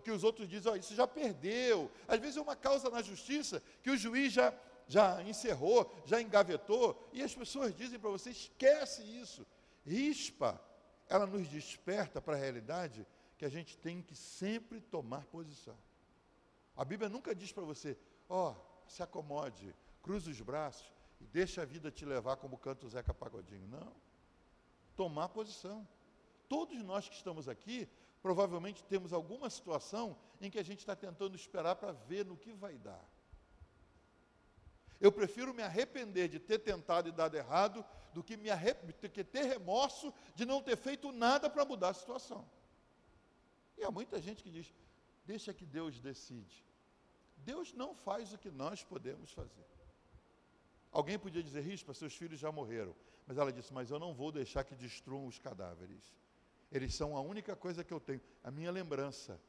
que os outros dizem: Olha, isso já perdeu. Às vezes é uma causa na justiça que o juiz já, já encerrou, já engavetou, e as pessoas dizem para você: esquece isso. Rispa, ela nos desperta para a realidade que a gente tem que sempre tomar posição. A Bíblia nunca diz para você, ó, oh, se acomode, cruza os braços e deixa a vida te levar como canta o Zeca Pagodinho. Não. Tomar posição. Todos nós que estamos aqui, provavelmente temos alguma situação em que a gente está tentando esperar para ver no que vai dar. Eu prefiro me arrepender de ter tentado e dado errado do que, me do que ter remorso de não ter feito nada para mudar a situação. E há muita gente que diz: deixa que Deus decide. Deus não faz o que nós podemos fazer. Alguém podia dizer, Rispa, seus filhos já morreram. Mas ela disse, mas eu não vou deixar que destruam os cadáveres. Eles são a única coisa que eu tenho, a minha lembrança.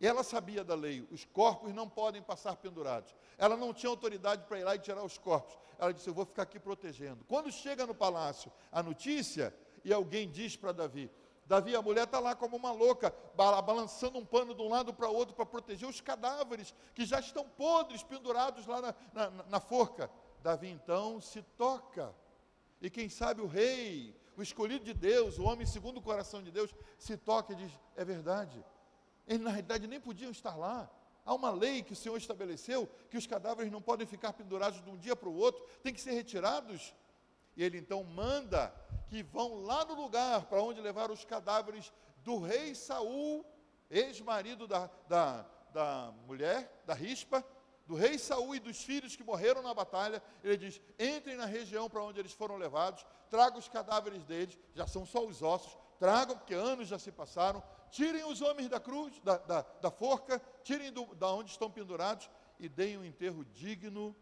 E ela sabia da lei, os corpos não podem passar pendurados. Ela não tinha autoridade para ir lá e tirar os corpos. Ela disse, eu vou ficar aqui protegendo. Quando chega no palácio a notícia, e alguém diz para Davi, Davi, a mulher está lá como uma louca, balançando um pano de um lado para o outro para proteger os cadáveres que já estão podres, pendurados lá na, na, na forca. Davi então se toca. E quem sabe o rei, o escolhido de Deus, o homem segundo o coração de Deus, se toca e diz: é verdade. Eles na realidade nem podiam estar lá. Há uma lei que o Senhor estabeleceu que os cadáveres não podem ficar pendurados de um dia para o outro, tem que ser retirados. E ele então manda que vão lá no lugar para onde levaram os cadáveres do rei Saul, ex-marido da, da, da mulher, da rispa, do rei Saul e dos filhos que morreram na batalha. Ele diz: entrem na região para onde eles foram levados, tragam os cadáveres deles, já são só os ossos, tragam, porque anos já se passaram, tirem os homens da cruz, da, da, da forca, tirem do, da onde estão pendurados e deem um enterro digno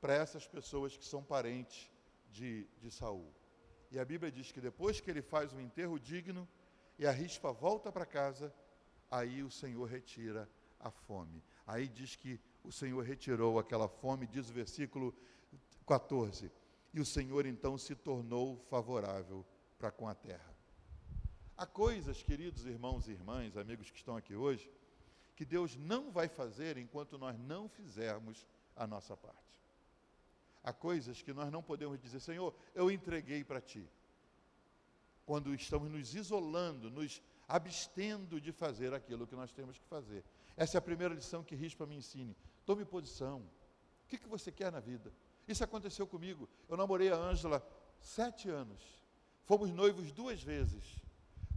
para essas pessoas que são parentes de, de Saul. E a Bíblia diz que depois que ele faz um enterro digno e a rispa volta para casa, aí o Senhor retira a fome. Aí diz que o Senhor retirou aquela fome, diz o versículo 14. E o Senhor então se tornou favorável para com a terra. Há coisas, queridos irmãos e irmãs, amigos que estão aqui hoje, que Deus não vai fazer enquanto nós não fizermos a nossa parte. Há coisas que nós não podemos dizer, Senhor, eu entreguei para Ti. Quando estamos nos isolando, nos abstendo de fazer aquilo que nós temos que fazer. Essa é a primeira lição que Rispa me ensine. Tome posição. O que, que você quer na vida? Isso aconteceu comigo. Eu namorei a Ângela sete anos. Fomos noivos duas vezes.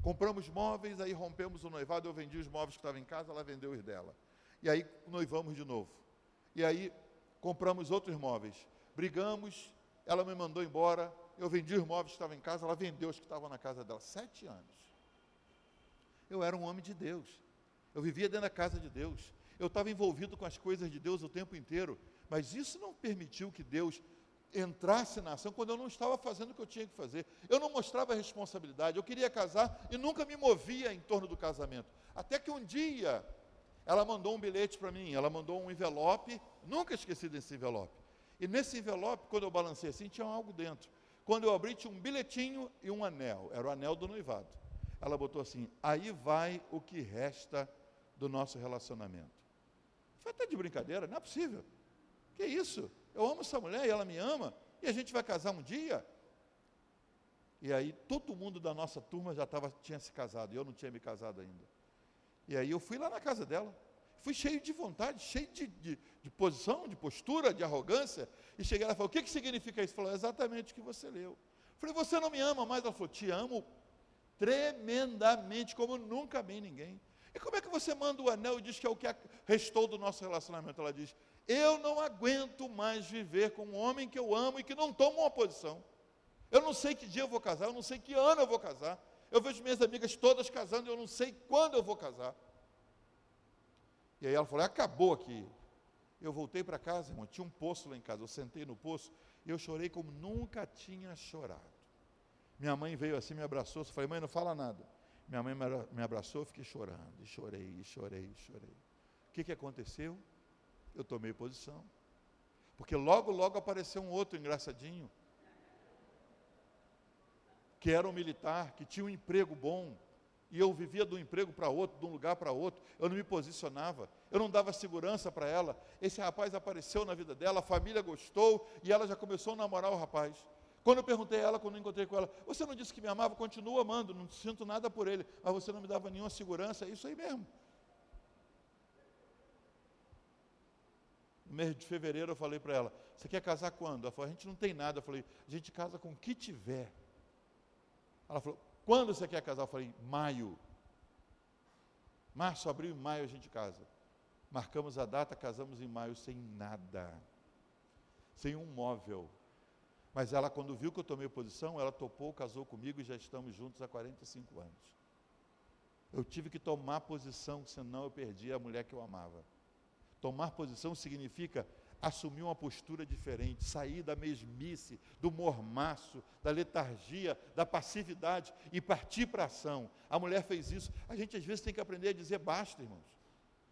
Compramos móveis, aí rompemos o noivado, eu vendi os móveis que estavam em casa, ela vendeu os dela. E aí noivamos de novo. E aí compramos outros móveis brigamos, ela me mandou embora, eu vendi os móveis que estavam em casa, ela vendeu os que estavam na casa dela. Sete anos. Eu era um homem de Deus. Eu vivia dentro da casa de Deus. Eu estava envolvido com as coisas de Deus o tempo inteiro. Mas isso não permitiu que Deus entrasse na ação quando eu não estava fazendo o que eu tinha que fazer. Eu não mostrava responsabilidade. Eu queria casar e nunca me movia em torno do casamento. Até que um dia ela mandou um bilhete para mim, ela mandou um envelope, nunca esqueci desse envelope. E nesse envelope, quando eu balancei assim, tinha algo dentro. Quando eu abri, tinha um bilhetinho e um anel. Era o anel do noivado. Ela botou assim: aí vai o que resta do nosso relacionamento. Foi até de brincadeira, não é possível. Que isso? Eu amo essa mulher e ela me ama, e a gente vai casar um dia. E aí todo mundo da nossa turma já tava, tinha se casado, e eu não tinha me casado ainda. E aí eu fui lá na casa dela. Fui cheio de vontade, cheio de, de, de posição, de postura, de arrogância. E cheguei lá e falei: O que, que significa isso? Falou: Exatamente o que você leu. Falei: Você não me ama mais? Ela falou: Te amo tremendamente, como nunca amei ninguém. E como é que você manda o anel e diz que é o que restou do nosso relacionamento? Ela diz: Eu não aguento mais viver com um homem que eu amo e que não toma uma posição. Eu não sei que dia eu vou casar, eu não sei que ano eu vou casar. Eu vejo minhas amigas todas casando e eu não sei quando eu vou casar. E aí ela falou: acabou aqui. Eu voltei para casa, irmão, tinha um poço lá em casa. Eu sentei no poço e eu chorei como nunca tinha chorado. Minha mãe veio assim, me abraçou. Eu falei: mãe, não fala nada. Minha mãe me abraçou, fiquei chorando, e chorei, e chorei, e chorei. O que, que aconteceu? Eu tomei posição. Porque logo, logo apareceu um outro engraçadinho, que era um militar, que tinha um emprego bom, e eu vivia de um emprego para outro, de um lugar para outro, eu não me posicionava, eu não dava segurança para ela. Esse rapaz apareceu na vida dela, a família gostou, e ela já começou a namorar o rapaz. Quando eu perguntei a ela, quando eu encontrei com ela, você não disse que me amava? Continua amando, não sinto nada por ele, mas você não me dava nenhuma segurança, é isso aí mesmo. No mês de fevereiro eu falei para ela, você quer casar quando? Ela falou, a gente não tem nada. Eu falei, a gente casa com o que tiver. Ela falou, quando você quer casar? Eu falei, maio. Março, abril e maio a gente casa. Marcamos a data, casamos em maio sem nada. Sem um móvel. Mas ela, quando viu que eu tomei posição, ela topou, casou comigo e já estamos juntos há 45 anos. Eu tive que tomar posição, senão eu perdi a mulher que eu amava. Tomar posição significa assumir uma postura diferente, sair da mesmice, do mormaço, da letargia, da passividade e partir para a ação. A mulher fez isso. A gente às vezes tem que aprender a dizer basta, irmãos.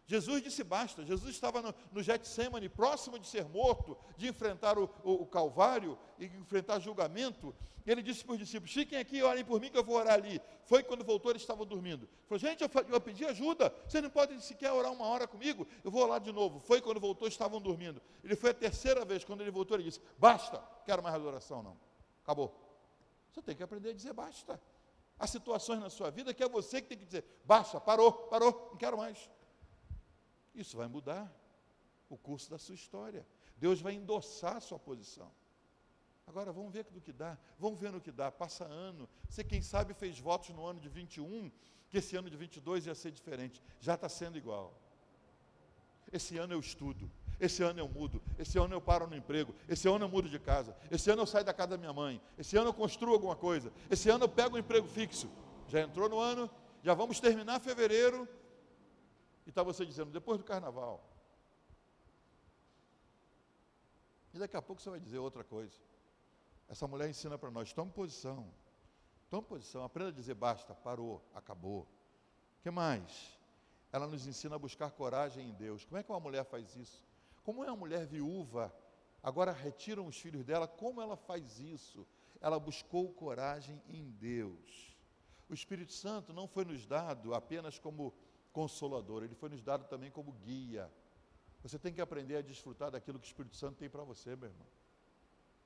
Jesus disse basta. Jesus estava no, no Getsemane, próximo de ser morto, de enfrentar o, o, o Calvário e enfrentar julgamento. Ele disse para os discípulos: Fiquem aqui, orem por mim que eu vou orar ali. Foi quando voltou, eles estavam dormindo. Falou: Gente, eu, eu pedi ajuda. Vocês não podem sequer orar uma hora comigo. Eu vou orar de novo. Foi quando voltou, estavam dormindo. Ele foi a terceira vez. Quando ele voltou, ele disse: Basta, quero mais adoração, não. Acabou. Você tem que aprender a dizer basta. Há situações na sua vida que é você que tem que dizer: Basta, parou, parou, não quero mais. Isso vai mudar o curso da sua história. Deus vai endossar a sua posição. Agora vamos ver do que dá, vamos ver no que dá. Passa ano. Você, quem sabe, fez votos no ano de 21, que esse ano de 22 ia ser diferente. Já está sendo igual. Esse ano eu estudo, esse ano eu mudo, esse ano eu paro no emprego, esse ano eu mudo de casa, esse ano eu saio da casa da minha mãe, esse ano eu construo alguma coisa, esse ano eu pego um emprego fixo. Já entrou no ano, já vamos terminar fevereiro, e está você dizendo, depois do carnaval. E daqui a pouco você vai dizer outra coisa. Essa mulher ensina para nós, tome posição. Tome posição, aprenda a dizer basta, parou, acabou. O que mais? Ela nos ensina a buscar coragem em Deus. Como é que uma mulher faz isso? Como é uma mulher viúva, agora retiram os filhos dela, como ela faz isso? Ela buscou coragem em Deus. O Espírito Santo não foi nos dado apenas como consolador, ele foi nos dado também como guia. Você tem que aprender a desfrutar daquilo que o Espírito Santo tem para você, meu irmão.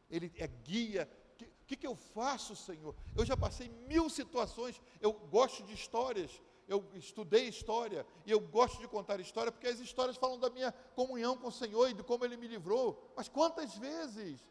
Ele é guia. O que, que, que eu faço, Senhor? Eu já passei mil situações, eu gosto de histórias, eu estudei história e eu gosto de contar história porque as histórias falam da minha comunhão com o Senhor e de como Ele me livrou. Mas quantas vezes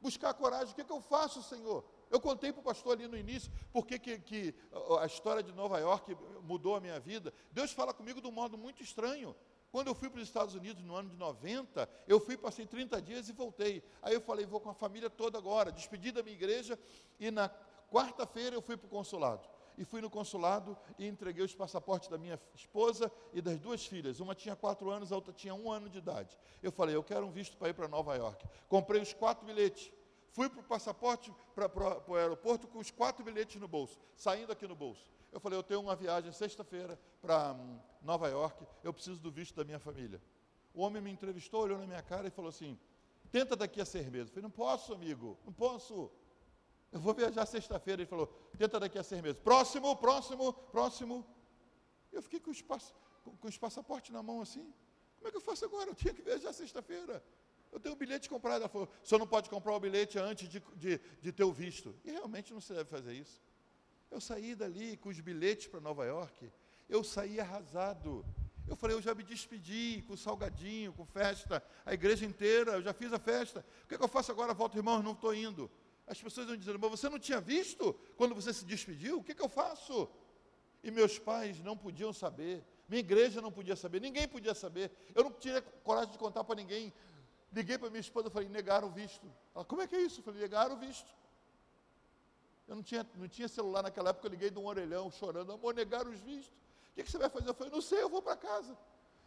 buscar coragem? O que, que eu faço, Senhor? Eu contei para o pastor ali no início porque que, que a história de Nova York mudou a minha vida. Deus fala comigo de um modo muito estranho. Quando eu fui para os Estados Unidos no ano de 90, eu fui, passei 30 dias e voltei. Aí eu falei, vou com a família toda agora, despedi da minha igreja, e na quarta-feira eu fui para o consulado. E fui no consulado e entreguei os passaportes da minha esposa e das duas filhas. Uma tinha quatro anos, a outra tinha um ano de idade. Eu falei, eu quero um visto para ir para Nova York. Comprei os quatro bilhetes. Fui para o passaporte, para o aeroporto com os quatro bilhetes no bolso, saindo aqui no bolso. Eu falei, eu tenho uma viagem sexta-feira para hum, Nova York, eu preciso do visto da minha família. O homem me entrevistou, olhou na minha cara e falou assim, tenta daqui a seis meses. Eu falei, não posso, amigo, não posso. Eu vou viajar sexta-feira. Ele falou, tenta daqui a seis meses. Próximo, próximo, próximo. Eu fiquei com os, pass com, os passaportes na mão assim. Como é que eu faço agora? Eu tinha que viajar sexta-feira. Eu tenho um bilhete comprado. Ela falou, o senhor não pode comprar o bilhete antes de, de, de ter o visto. E realmente não se deve fazer isso. Eu saí dali com os bilhetes para Nova York. Eu saí arrasado. Eu falei, eu já me despedi com salgadinho, com festa, a igreja inteira, eu já fiz a festa. O que, é que eu faço agora? Volto, irmão, não estou indo. As pessoas vão dizendo, mas você não tinha visto quando você se despediu? O que, é que eu faço? E meus pais não podiam saber, minha igreja não podia saber, ninguém podia saber. Eu não tinha coragem de contar para ninguém. Liguei para minha esposa e falei, negaram o visto. Ela, como é que é isso? Eu falei, negaram o visto. Eu não tinha, não tinha celular naquela época, eu liguei de um orelhão chorando, amor, negaram os vistos. O que, que você vai fazer? Eu falei, não sei, eu vou para casa.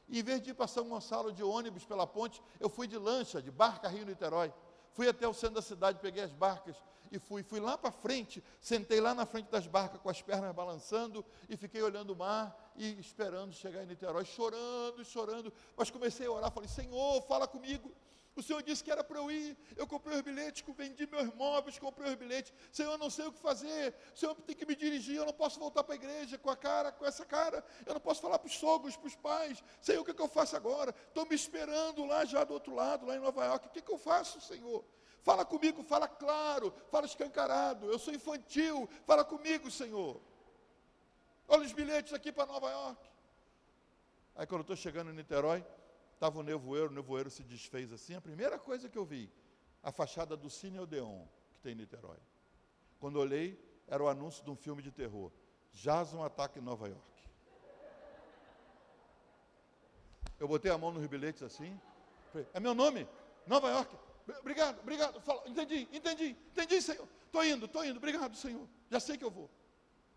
E em vez de ir para São Gonçalo de ônibus pela ponte, eu fui de lancha, de barca Rio Niterói. Fui até o centro da cidade, peguei as barcas e fui. Fui lá para frente, sentei lá na frente das barcas com as pernas balançando e fiquei olhando o mar e esperando chegar em Niterói, chorando, chorando. Mas comecei a orar, falei: Senhor, fala comigo. O Senhor disse que era para eu ir. Eu comprei os bilhetes, vendi meus móveis, comprei os bilhetes. Senhor, eu não sei o que fazer. Senhor tem que me dirigir. Eu não posso voltar para a igreja com a cara, com essa cara. Eu não posso falar para os sogros, para os pais. Senhor, o que, é que eu faço agora? Estou me esperando lá já do outro lado, lá em Nova York. O que, é que eu faço, Senhor? Fala comigo, fala claro, fala escancarado. Eu sou infantil. Fala comigo, Senhor. Olha os bilhetes aqui para Nova York. Aí quando eu estou chegando em Niterói, estava o nevoeiro, o nevoeiro se desfez assim. A primeira coisa que eu vi, a fachada do Cine Odeon, que tem em Niterói. Quando olhei, era o anúncio de um filme de terror. Jaz um ataque em Nova York. Eu botei a mão nos bilhetes assim. Falei, é meu nome? Nova York. Obrigado, obrigado. Fala, entendi, entendi, entendi, Senhor. Estou indo, estou indo. Obrigado, Senhor. Já sei que eu vou.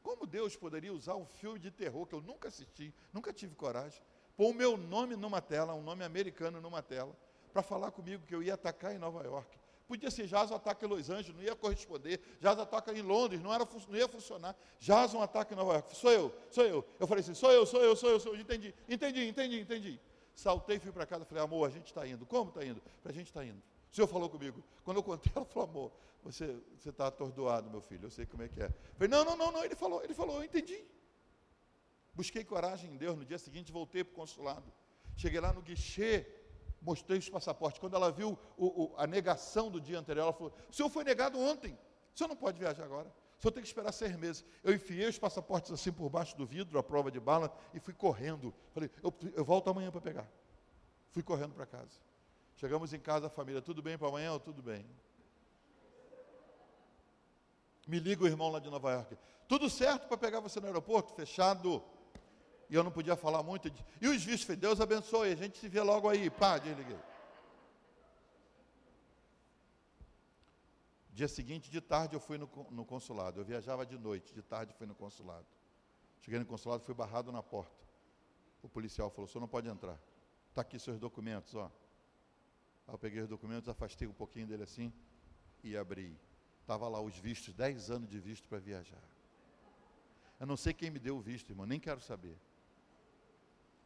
Como Deus poderia usar um filme de terror que eu nunca assisti, nunca tive coragem, pôr o meu nome numa tela, um nome americano numa tela, para falar comigo que eu ia atacar em Nova York. Podia ser um ataque em Los Angeles, não ia corresponder. Jaz ataca em Londres, não, era, não ia funcionar. Jaz um ataque em Nova York. Sou eu, sou eu. Eu falei assim, sou eu, sou eu, sou eu, sou eu. Entendi, entendi, entendi, entendi. Saltei, fui para casa, falei, amor, a gente está indo. Como está indo? A gente está indo. O senhor falou comigo. Quando eu contei, ela falou, amor, você está atordoado, meu filho, eu sei como é que é. Falei, não, não, não, não, ele falou, ele falou, eu entendi. Busquei coragem em Deus. No dia seguinte, voltei para o consulado. Cheguei lá no guichê, mostrei os passaportes. Quando ela viu o, o, a negação do dia anterior, ela falou: O senhor foi negado ontem. O senhor não pode viajar agora. O senhor tem que esperar seis meses. Eu enfiei os passaportes assim por baixo do vidro, a prova de bala, e fui correndo. Falei: Eu, eu volto amanhã para pegar. Fui correndo para casa. Chegamos em casa, a família, tudo bem para amanhã? Tudo bem. Me liga o irmão lá de Nova York. Tudo certo para pegar você no aeroporto? Fechado e eu não podia falar muito. E os vistos, Deus abençoe, a gente se vê logo aí. Pá, desliguei. Dia seguinte, de tarde, eu fui no, no, consulado. Eu viajava de noite, de tarde fui no consulado. Cheguei no consulado, fui barrado na porta. O policial falou: o senhor não pode entrar. Está aqui seus documentos, ó. Aí eu peguei os documentos, afastei um pouquinho dele assim e abri. Estava lá os vistos, 10 anos de visto para viajar. Eu não sei quem me deu o visto, irmão, nem quero saber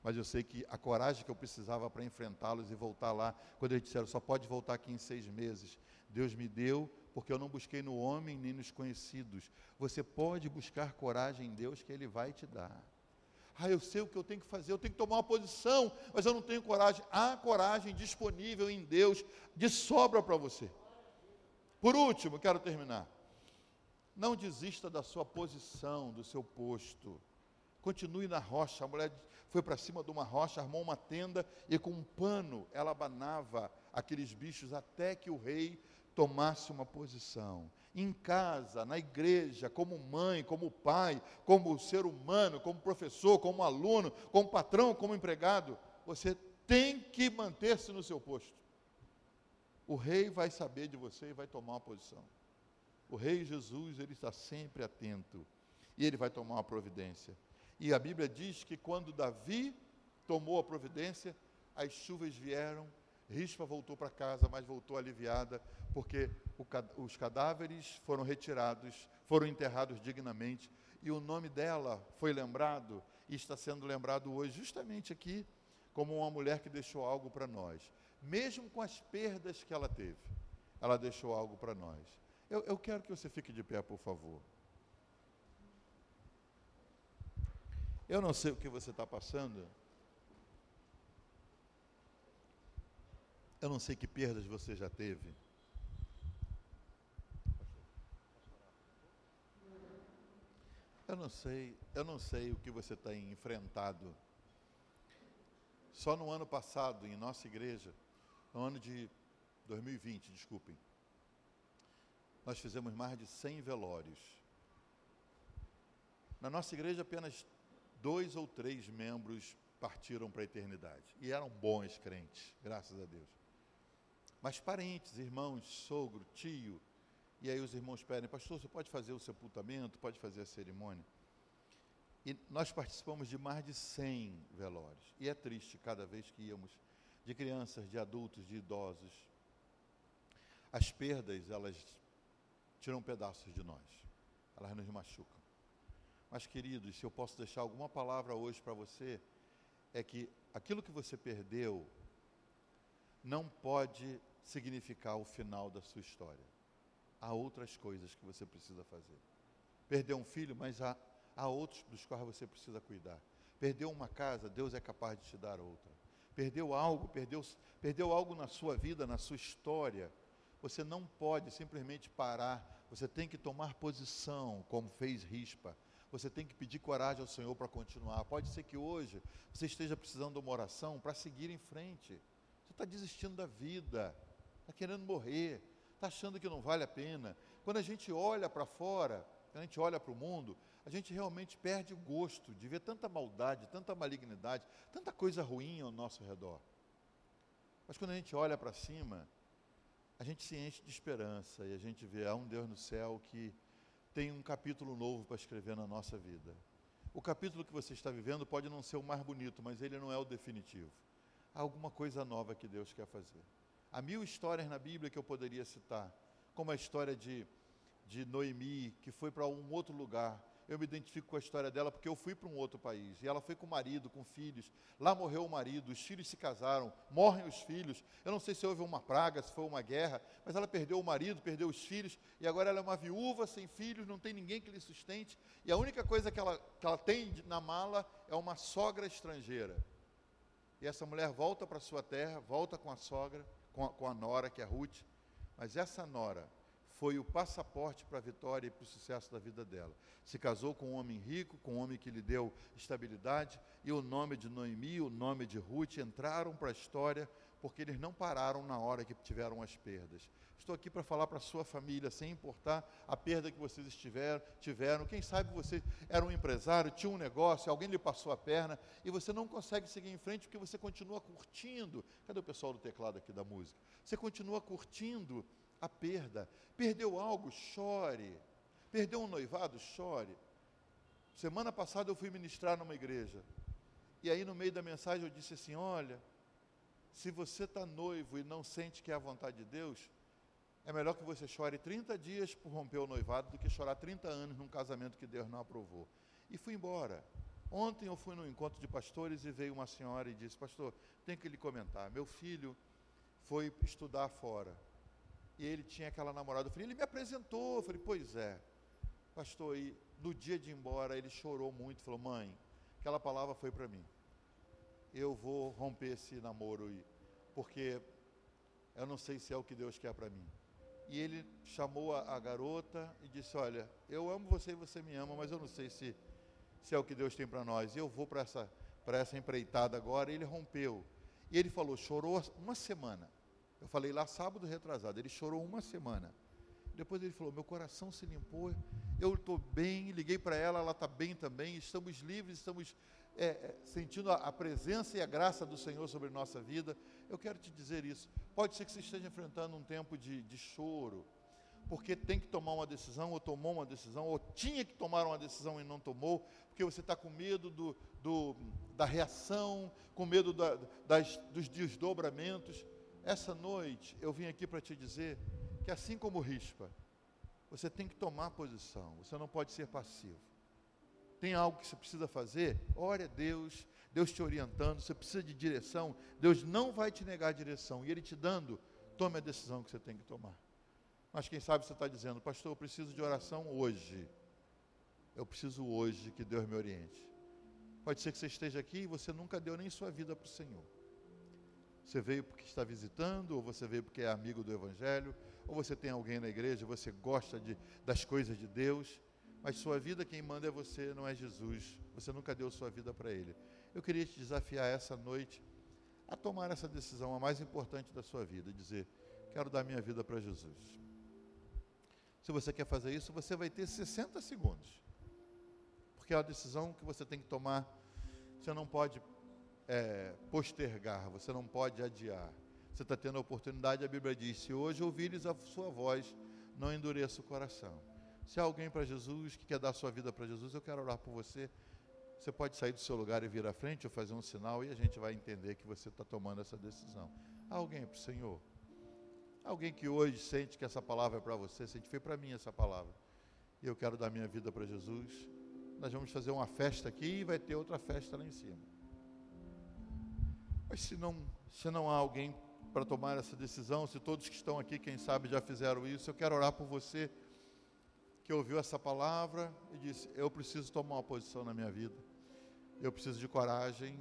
mas eu sei que a coragem que eu precisava para enfrentá-los e voltar lá, quando eles disseram, só pode voltar aqui em seis meses, Deus me deu, porque eu não busquei no homem nem nos conhecidos. Você pode buscar coragem em Deus, que Ele vai te dar. Ah, eu sei o que eu tenho que fazer, eu tenho que tomar uma posição, mas eu não tenho coragem. Há coragem disponível em Deus, de sobra para você. Por último, quero terminar. Não desista da sua posição, do seu posto. Continue na rocha. A mulher foi para cima de uma rocha, armou uma tenda e com um pano ela abanava aqueles bichos até que o rei tomasse uma posição. Em casa, na igreja, como mãe, como pai, como ser humano, como professor, como aluno, como patrão, como empregado, você tem que manter-se no seu posto. O rei vai saber de você e vai tomar uma posição. O rei Jesus, ele está sempre atento e ele vai tomar uma providência. E a Bíblia diz que quando Davi tomou a providência, as chuvas vieram, Rispa voltou para casa, mas voltou aliviada, porque os cadáveres foram retirados, foram enterrados dignamente, e o nome dela foi lembrado e está sendo lembrado hoje, justamente aqui, como uma mulher que deixou algo para nós. Mesmo com as perdas que ela teve, ela deixou algo para nós. Eu, eu quero que você fique de pé, por favor. Eu não sei o que você está passando. Eu não sei que perdas você já teve. Eu não sei, eu não sei o que você tem enfrentado. Só no ano passado, em nossa igreja, no ano de 2020, desculpem, nós fizemos mais de 100 velórios. Na nossa igreja, apenas dois ou três membros partiram para a eternidade. E eram bons crentes, graças a Deus. Mas parentes, irmãos, sogro, tio, e aí os irmãos pedem, pastor, você pode fazer o sepultamento, pode fazer a cerimônia? E nós participamos de mais de 100 velórios. E é triste cada vez que íamos, de crianças, de adultos, de idosos. As perdas, elas tiram pedaços de nós, elas nos machucam. Mas, queridos, se eu posso deixar alguma palavra hoje para você, é que aquilo que você perdeu não pode significar o final da sua história. Há outras coisas que você precisa fazer. Perdeu um filho, mas há, há outros dos quais você precisa cuidar. Perdeu uma casa, Deus é capaz de te dar outra. Perdeu algo, perdeu, perdeu algo na sua vida, na sua história. Você não pode simplesmente parar, você tem que tomar posição, como fez Rispa. Você tem que pedir coragem ao Senhor para continuar. Pode ser que hoje você esteja precisando de uma oração para seguir em frente. Você está desistindo da vida, está querendo morrer, está achando que não vale a pena. Quando a gente olha para fora, quando a gente olha para o mundo, a gente realmente perde o gosto de ver tanta maldade, tanta malignidade, tanta coisa ruim ao nosso redor. Mas quando a gente olha para cima, a gente se enche de esperança e a gente vê há um Deus no céu que tem um capítulo novo para escrever na nossa vida. O capítulo que você está vivendo pode não ser o mais bonito, mas ele não é o definitivo. Há alguma coisa nova que Deus quer fazer. Há mil histórias na Bíblia que eu poderia citar, como a história de, de Noemi, que foi para um outro lugar, eu me identifico com a história dela porque eu fui para um outro país e ela foi com o marido, com filhos. Lá morreu o marido, os filhos se casaram, morrem os filhos. Eu não sei se houve uma praga, se foi uma guerra, mas ela perdeu o marido, perdeu os filhos e agora ela é uma viúva sem filhos, não tem ninguém que lhe sustente. E a única coisa que ela, que ela tem na mala é uma sogra estrangeira. E essa mulher volta para sua terra, volta com a sogra, com a, com a nora, que é Ruth. Mas essa nora foi o passaporte para a vitória e para o sucesso da vida dela. Se casou com um homem rico, com um homem que lhe deu estabilidade, e o nome de Noemi, o nome de Ruth entraram para a história porque eles não pararam na hora que tiveram as perdas. Estou aqui para falar para a sua família, sem importar a perda que vocês estiveram, tiveram. Quem sabe você era um empresário, tinha um negócio, alguém lhe passou a perna e você não consegue seguir em frente porque você continua curtindo. Cadê o pessoal do teclado aqui da música? Você continua curtindo a perda. Perdeu algo, chore. Perdeu um noivado, chore. Semana passada eu fui ministrar numa igreja. E aí, no meio da mensagem, eu disse assim: Olha, se você está noivo e não sente que é a vontade de Deus, é melhor que você chore 30 dias por romper o noivado do que chorar 30 anos num casamento que Deus não aprovou. E fui embora. Ontem eu fui num encontro de pastores e veio uma senhora e disse: Pastor, tem que lhe comentar. Meu filho foi estudar fora e ele tinha aquela namorada. Eu falei, ele me apresentou. Eu falei, pois é. Pastor, e no dia de ir embora, ele chorou muito. Falou, mãe, aquela palavra foi para mim. Eu vou romper esse namoro, porque eu não sei se é o que Deus quer para mim. E ele chamou a, a, garota e disse: Olha, eu amo você e você me ama, mas eu não sei se, se é o que Deus tem para nós. Eu vou para essa, essa empreitada agora. E ele rompeu. E ele falou: chorou uma semana. Eu falei lá sábado retrasado, ele chorou uma semana. Depois ele falou: meu coração se limpou, eu estou bem. Liguei para ela, ela está bem também. Estamos livres, estamos é, é, sentindo a, a, presença e a graça do Senhor sobre nossa vida. Eu quero te dizer isso. Pode ser que você esteja enfrentando um tempo de, de choro, porque tem que tomar uma decisão, ou tomou uma decisão, ou tinha que tomar uma decisão e não tomou, porque você está com medo do, do, da reação, com medo da, das, dos desdobramentos. Essa noite eu vim aqui para te dizer que assim como rispa, você tem que tomar posição, você não pode ser passivo. Tem algo que você precisa fazer? Ore a Deus, Deus te orientando, você precisa de direção, Deus não vai te negar a direção, e Ele te dando, tome a decisão que você tem que tomar. Mas quem sabe você está dizendo, pastor, eu preciso de oração hoje. Eu preciso hoje que Deus me oriente. Pode ser que você esteja aqui e você nunca deu nem sua vida para o Senhor. Você veio porque está visitando, ou você veio porque é amigo do Evangelho, ou você tem alguém na igreja, você gosta de, das coisas de Deus, mas sua vida quem manda é você, não é Jesus. Você nunca deu sua vida para Ele. Eu queria te desafiar essa noite a tomar essa decisão, a mais importante da sua vida, dizer: quero dar minha vida para Jesus. Se você quer fazer isso, você vai ter 60 segundos, porque é uma decisão que você tem que tomar. Você não pode é, postergar, você não pode adiar. Você está tendo a oportunidade, a Bíblia diz: se hoje ouvires a sua voz, não endureça o coração. Se há alguém para Jesus que quer dar sua vida para Jesus, eu quero orar por você. Você pode sair do seu lugar e vir à frente ou fazer um sinal e a gente vai entender que você está tomando essa decisão. Há alguém para o Senhor? Alguém que hoje sente que essa palavra é para você, sente foi para mim essa palavra. E eu quero dar minha vida para Jesus. Nós vamos fazer uma festa aqui e vai ter outra festa lá em cima. Mas se não, se não há alguém para tomar essa decisão, se todos que estão aqui, quem sabe, já fizeram isso, eu quero orar por você que ouviu essa palavra e disse: Eu preciso tomar uma posição na minha vida, eu preciso de coragem,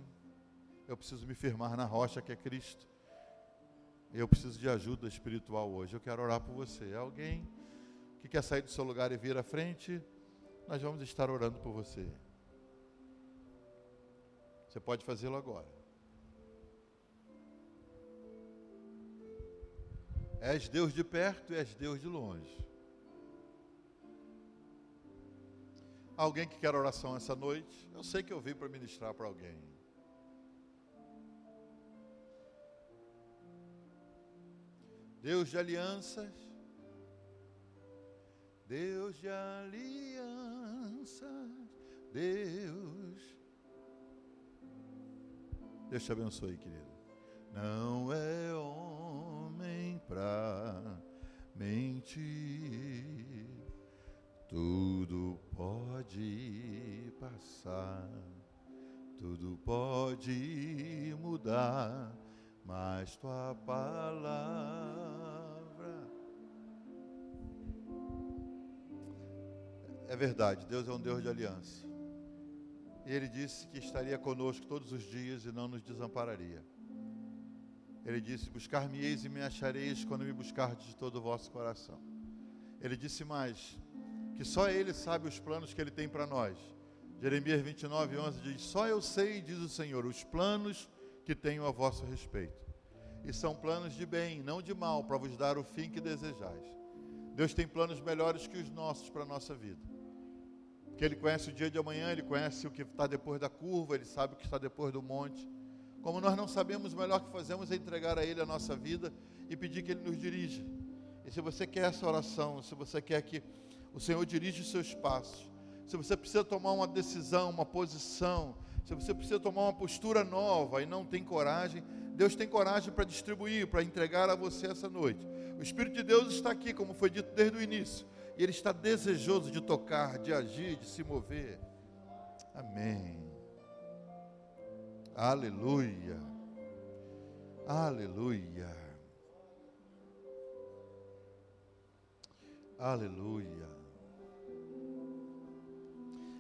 eu preciso me firmar na rocha que é Cristo, eu preciso de ajuda espiritual hoje. Eu quero orar por você. É alguém que quer sair do seu lugar e vir à frente, nós vamos estar orando por você. Você pode fazê-lo agora. És Deus de perto e és Deus de longe. Alguém que quer oração essa noite? Eu sei que eu vim para ministrar para alguém. Deus de alianças, Deus de alianças, Deus. Deus te abençoe, querido. Não é homem pra mentir. Tudo pode passar, tudo pode mudar, mas tua palavra. É verdade, Deus é um Deus de aliança. Ele disse que estaria conosco todos os dias e não nos desampararia. Ele disse: Buscar-me-eis e me achareis quando me buscardes de todo o vosso coração. Ele disse mais: Que só Ele sabe os planos que Ele tem para nós. Jeremias 29, 11 diz: Só eu sei, diz o Senhor, os planos que tenho a vosso respeito. E são planos de bem, não de mal, para vos dar o fim que desejais. Deus tem planos melhores que os nossos para a nossa vida. Porque Ele conhece o dia de amanhã, Ele conhece o que está depois da curva, Ele sabe o que está depois do monte. Como nós não sabemos, o melhor que fazemos é entregar a Ele a nossa vida e pedir que Ele nos dirija. E se você quer essa oração, se você quer que o Senhor dirija os seus passos, se você precisa tomar uma decisão, uma posição, se você precisa tomar uma postura nova e não tem coragem, Deus tem coragem para distribuir, para entregar a você essa noite. O Espírito de Deus está aqui, como foi dito desde o início, e Ele está desejoso de tocar, de agir, de se mover. Amém. Aleluia. Aleluia. Aleluia.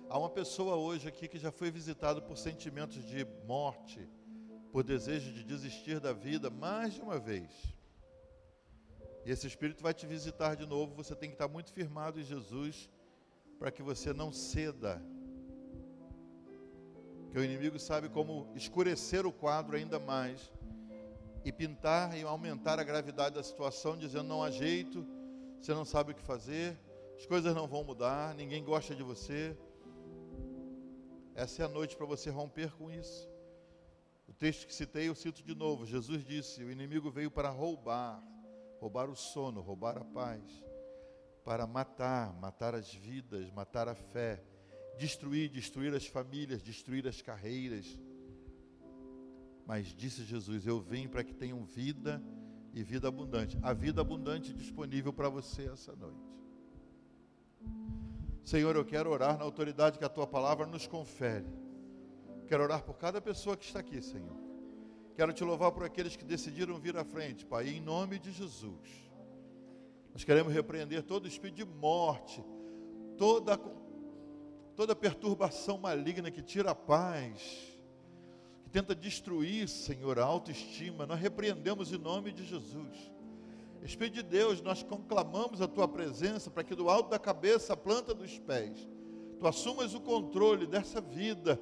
Há uma pessoa hoje aqui que já foi visitada por sentimentos de morte, por desejo de desistir da vida mais de uma vez. E esse Espírito vai te visitar de novo. Você tem que estar muito firmado em Jesus para que você não ceda que o inimigo sabe como escurecer o quadro ainda mais e pintar e aumentar a gravidade da situação, dizendo não há jeito, você não sabe o que fazer, as coisas não vão mudar, ninguém gosta de você. Essa é a noite para você romper com isso. O texto que citei, eu cito de novo. Jesus disse: O inimigo veio para roubar, roubar o sono, roubar a paz, para matar, matar as vidas, matar a fé destruir, destruir as famílias, destruir as carreiras. Mas disse Jesus: Eu vim para que tenham vida e vida abundante. A vida abundante disponível para você essa noite. Senhor, eu quero orar na autoridade que a tua palavra nos confere. Quero orar por cada pessoa que está aqui, Senhor. Quero te louvar por aqueles que decidiram vir à frente, Pai, em nome de Jesus. Nós queremos repreender todo espírito de morte, toda toda perturbação maligna que tira a paz, que tenta destruir, Senhor, a autoestima, nós repreendemos em nome de Jesus. Espírito de Deus, nós conclamamos a tua presença para que do alto da cabeça, a planta dos pés, tu assumas o controle dessa vida,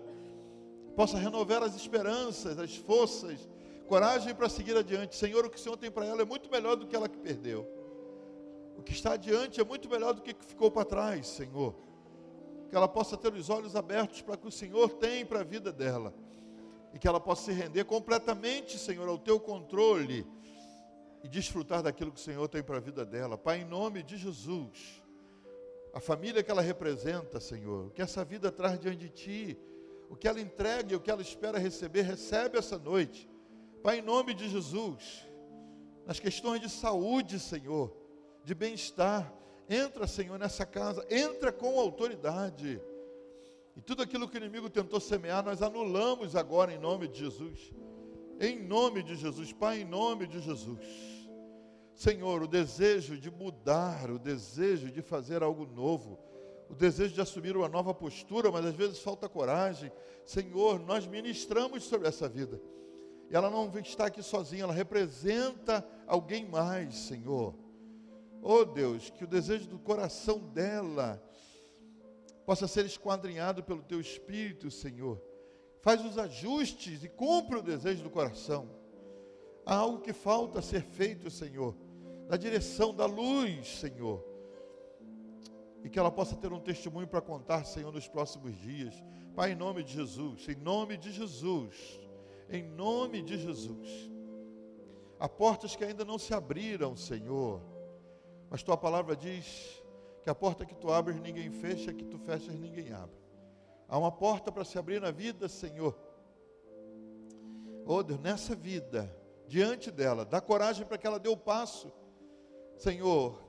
possa renovar as esperanças, as forças, coragem para seguir adiante. Senhor, o que o Senhor tem para ela é muito melhor do que ela que perdeu. O que está adiante é muito melhor do que ficou para trás, Senhor que ela possa ter os olhos abertos para o que o Senhor tem para a vida dela. E que ela possa se render completamente, Senhor, ao teu controle e desfrutar daquilo que o Senhor tem para a vida dela. Pai, em nome de Jesus, a família que ela representa, Senhor, o que essa vida traz diante de Ti, o que ela entrega e o que ela espera receber, recebe essa noite. Pai, em nome de Jesus, nas questões de saúde, Senhor, de bem-estar. Entra, Senhor, nessa casa, entra com autoridade. E tudo aquilo que o inimigo tentou semear, nós anulamos agora em nome de Jesus. Em nome de Jesus, Pai, em nome de Jesus. Senhor, o desejo de mudar, o desejo de fazer algo novo, o desejo de assumir uma nova postura, mas às vezes falta coragem. Senhor, nós ministramos sobre essa vida. E ela não está aqui sozinha, ela representa alguém mais, Senhor. Oh Deus, que o desejo do coração dela possa ser esquadrinhado pelo teu espírito, Senhor. Faz os ajustes e cumpre o desejo do coração. Há algo que falta ser feito, Senhor, da direção da luz, Senhor. E que ela possa ter um testemunho para contar, Senhor, nos próximos dias. Pai, em nome de Jesus, em nome de Jesus em nome de Jesus. Há portas que ainda não se abriram, Senhor, mas tua palavra diz que a porta que tu abres ninguém fecha, que tu fechas ninguém abre. Há uma porta para se abrir na vida, Senhor. Oh Deus, nessa vida, diante dela, dá coragem para que ela dê o passo, Senhor,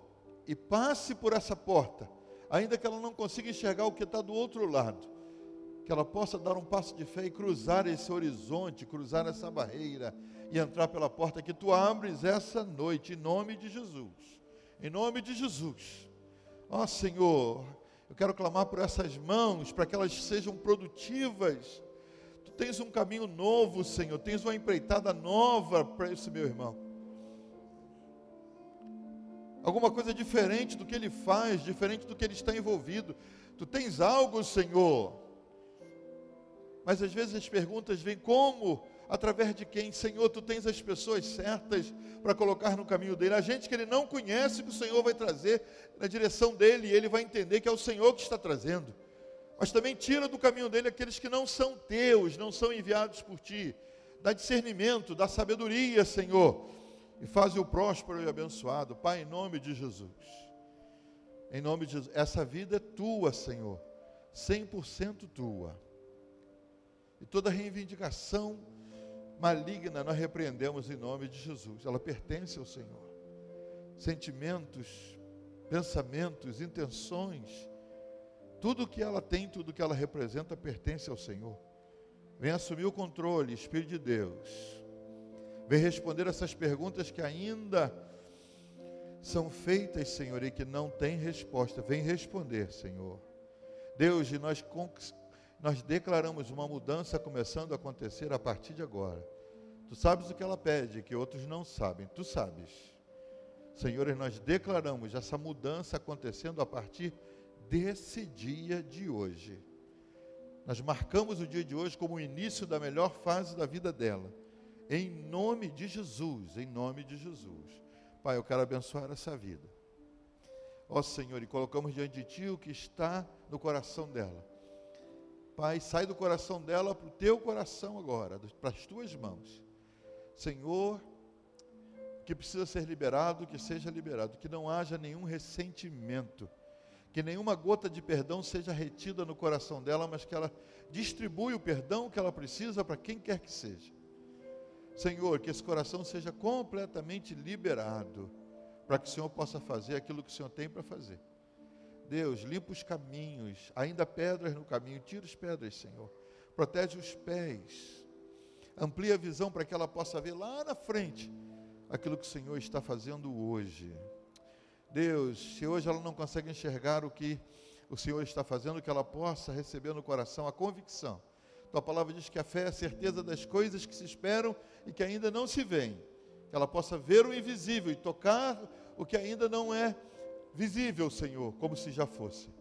e passe por essa porta, ainda que ela não consiga enxergar o que está do outro lado que ela possa dar um passo de fé e cruzar esse horizonte, cruzar essa barreira e entrar pela porta que tu abres essa noite, em nome de Jesus. Em nome de Jesus. Ó Senhor, eu quero clamar por essas mãos, para que elas sejam produtivas. Tu tens um caminho novo, Senhor, tens uma empreitada nova para esse meu irmão. Alguma coisa diferente do que ele faz, diferente do que ele está envolvido. Tu tens algo, Senhor, mas às vezes as perguntas vêm como? Através de quem? Senhor, tu tens as pessoas certas para colocar no caminho dele. A gente que ele não conhece, que o Senhor vai trazer na direção dele, e ele vai entender que é o Senhor que está trazendo. Mas também tira do caminho dele aqueles que não são teus, não são enviados por ti. Dá discernimento, dá sabedoria, Senhor. E faz o próspero e abençoado. Pai, em nome de Jesus. Em nome de Jesus. Essa vida é tua, Senhor. 100% tua. E toda reivindicação maligna nós repreendemos em nome de Jesus. Ela pertence ao Senhor. Sentimentos, pensamentos, intenções, tudo que ela tem, tudo que ela representa pertence ao Senhor. Vem assumir o controle, Espírito de Deus. Vem responder essas perguntas que ainda são feitas, Senhor, e que não têm resposta. Vem responder, Senhor. Deus, e nós nós declaramos uma mudança começando a acontecer a partir de agora. Tu sabes o que ela pede, que outros não sabem, tu sabes. Senhor, nós declaramos essa mudança acontecendo a partir desse dia de hoje. Nós marcamos o dia de hoje como o início da melhor fase da vida dela. Em nome de Jesus, em nome de Jesus. Pai, eu quero abençoar essa vida. Ó Senhor, e colocamos diante de Ti o que está no coração dela Pai, sai do coração dela para o teu coração agora, para as tuas mãos. Senhor, que precisa ser liberado, que seja liberado, que não haja nenhum ressentimento, que nenhuma gota de perdão seja retida no coração dela, mas que ela distribui o perdão que ela precisa para quem quer que seja. Senhor, que esse coração seja completamente liberado, para que o Senhor possa fazer aquilo que o Senhor tem para fazer. Deus, limpa os caminhos, ainda pedras no caminho, tira as pedras, Senhor. Protege os pés. Amplia a visão para que ela possa ver lá na frente aquilo que o Senhor está fazendo hoje. Deus, se hoje ela não consegue enxergar o que o Senhor está fazendo, que ela possa receber no coração a convicção. Tua palavra diz que a fé é a certeza das coisas que se esperam e que ainda não se veem. Que ela possa ver o invisível e tocar o que ainda não é visível, Senhor, como se já fosse.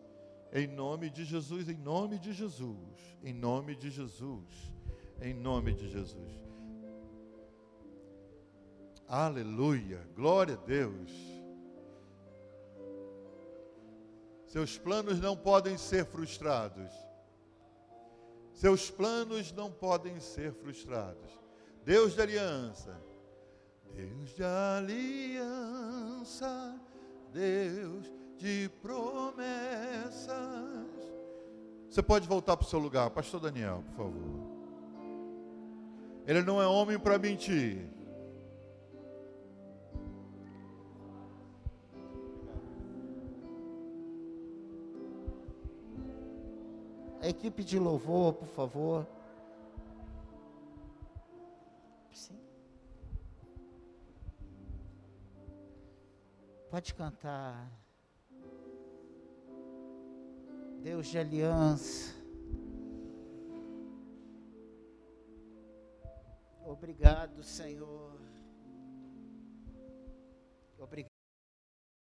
Em nome de Jesus, em nome de Jesus, em nome de Jesus, em nome de Jesus. Aleluia, glória a Deus. Seus planos não podem ser frustrados. Seus planos não podem ser frustrados. Deus de aliança, Deus de aliança Deus de promessas. Você pode voltar para o seu lugar, Pastor Daniel, por favor. Ele não é homem para mentir. A equipe de louvor, por favor. Pode cantar. Deus de aliança. Obrigado, Senhor. Obrigado.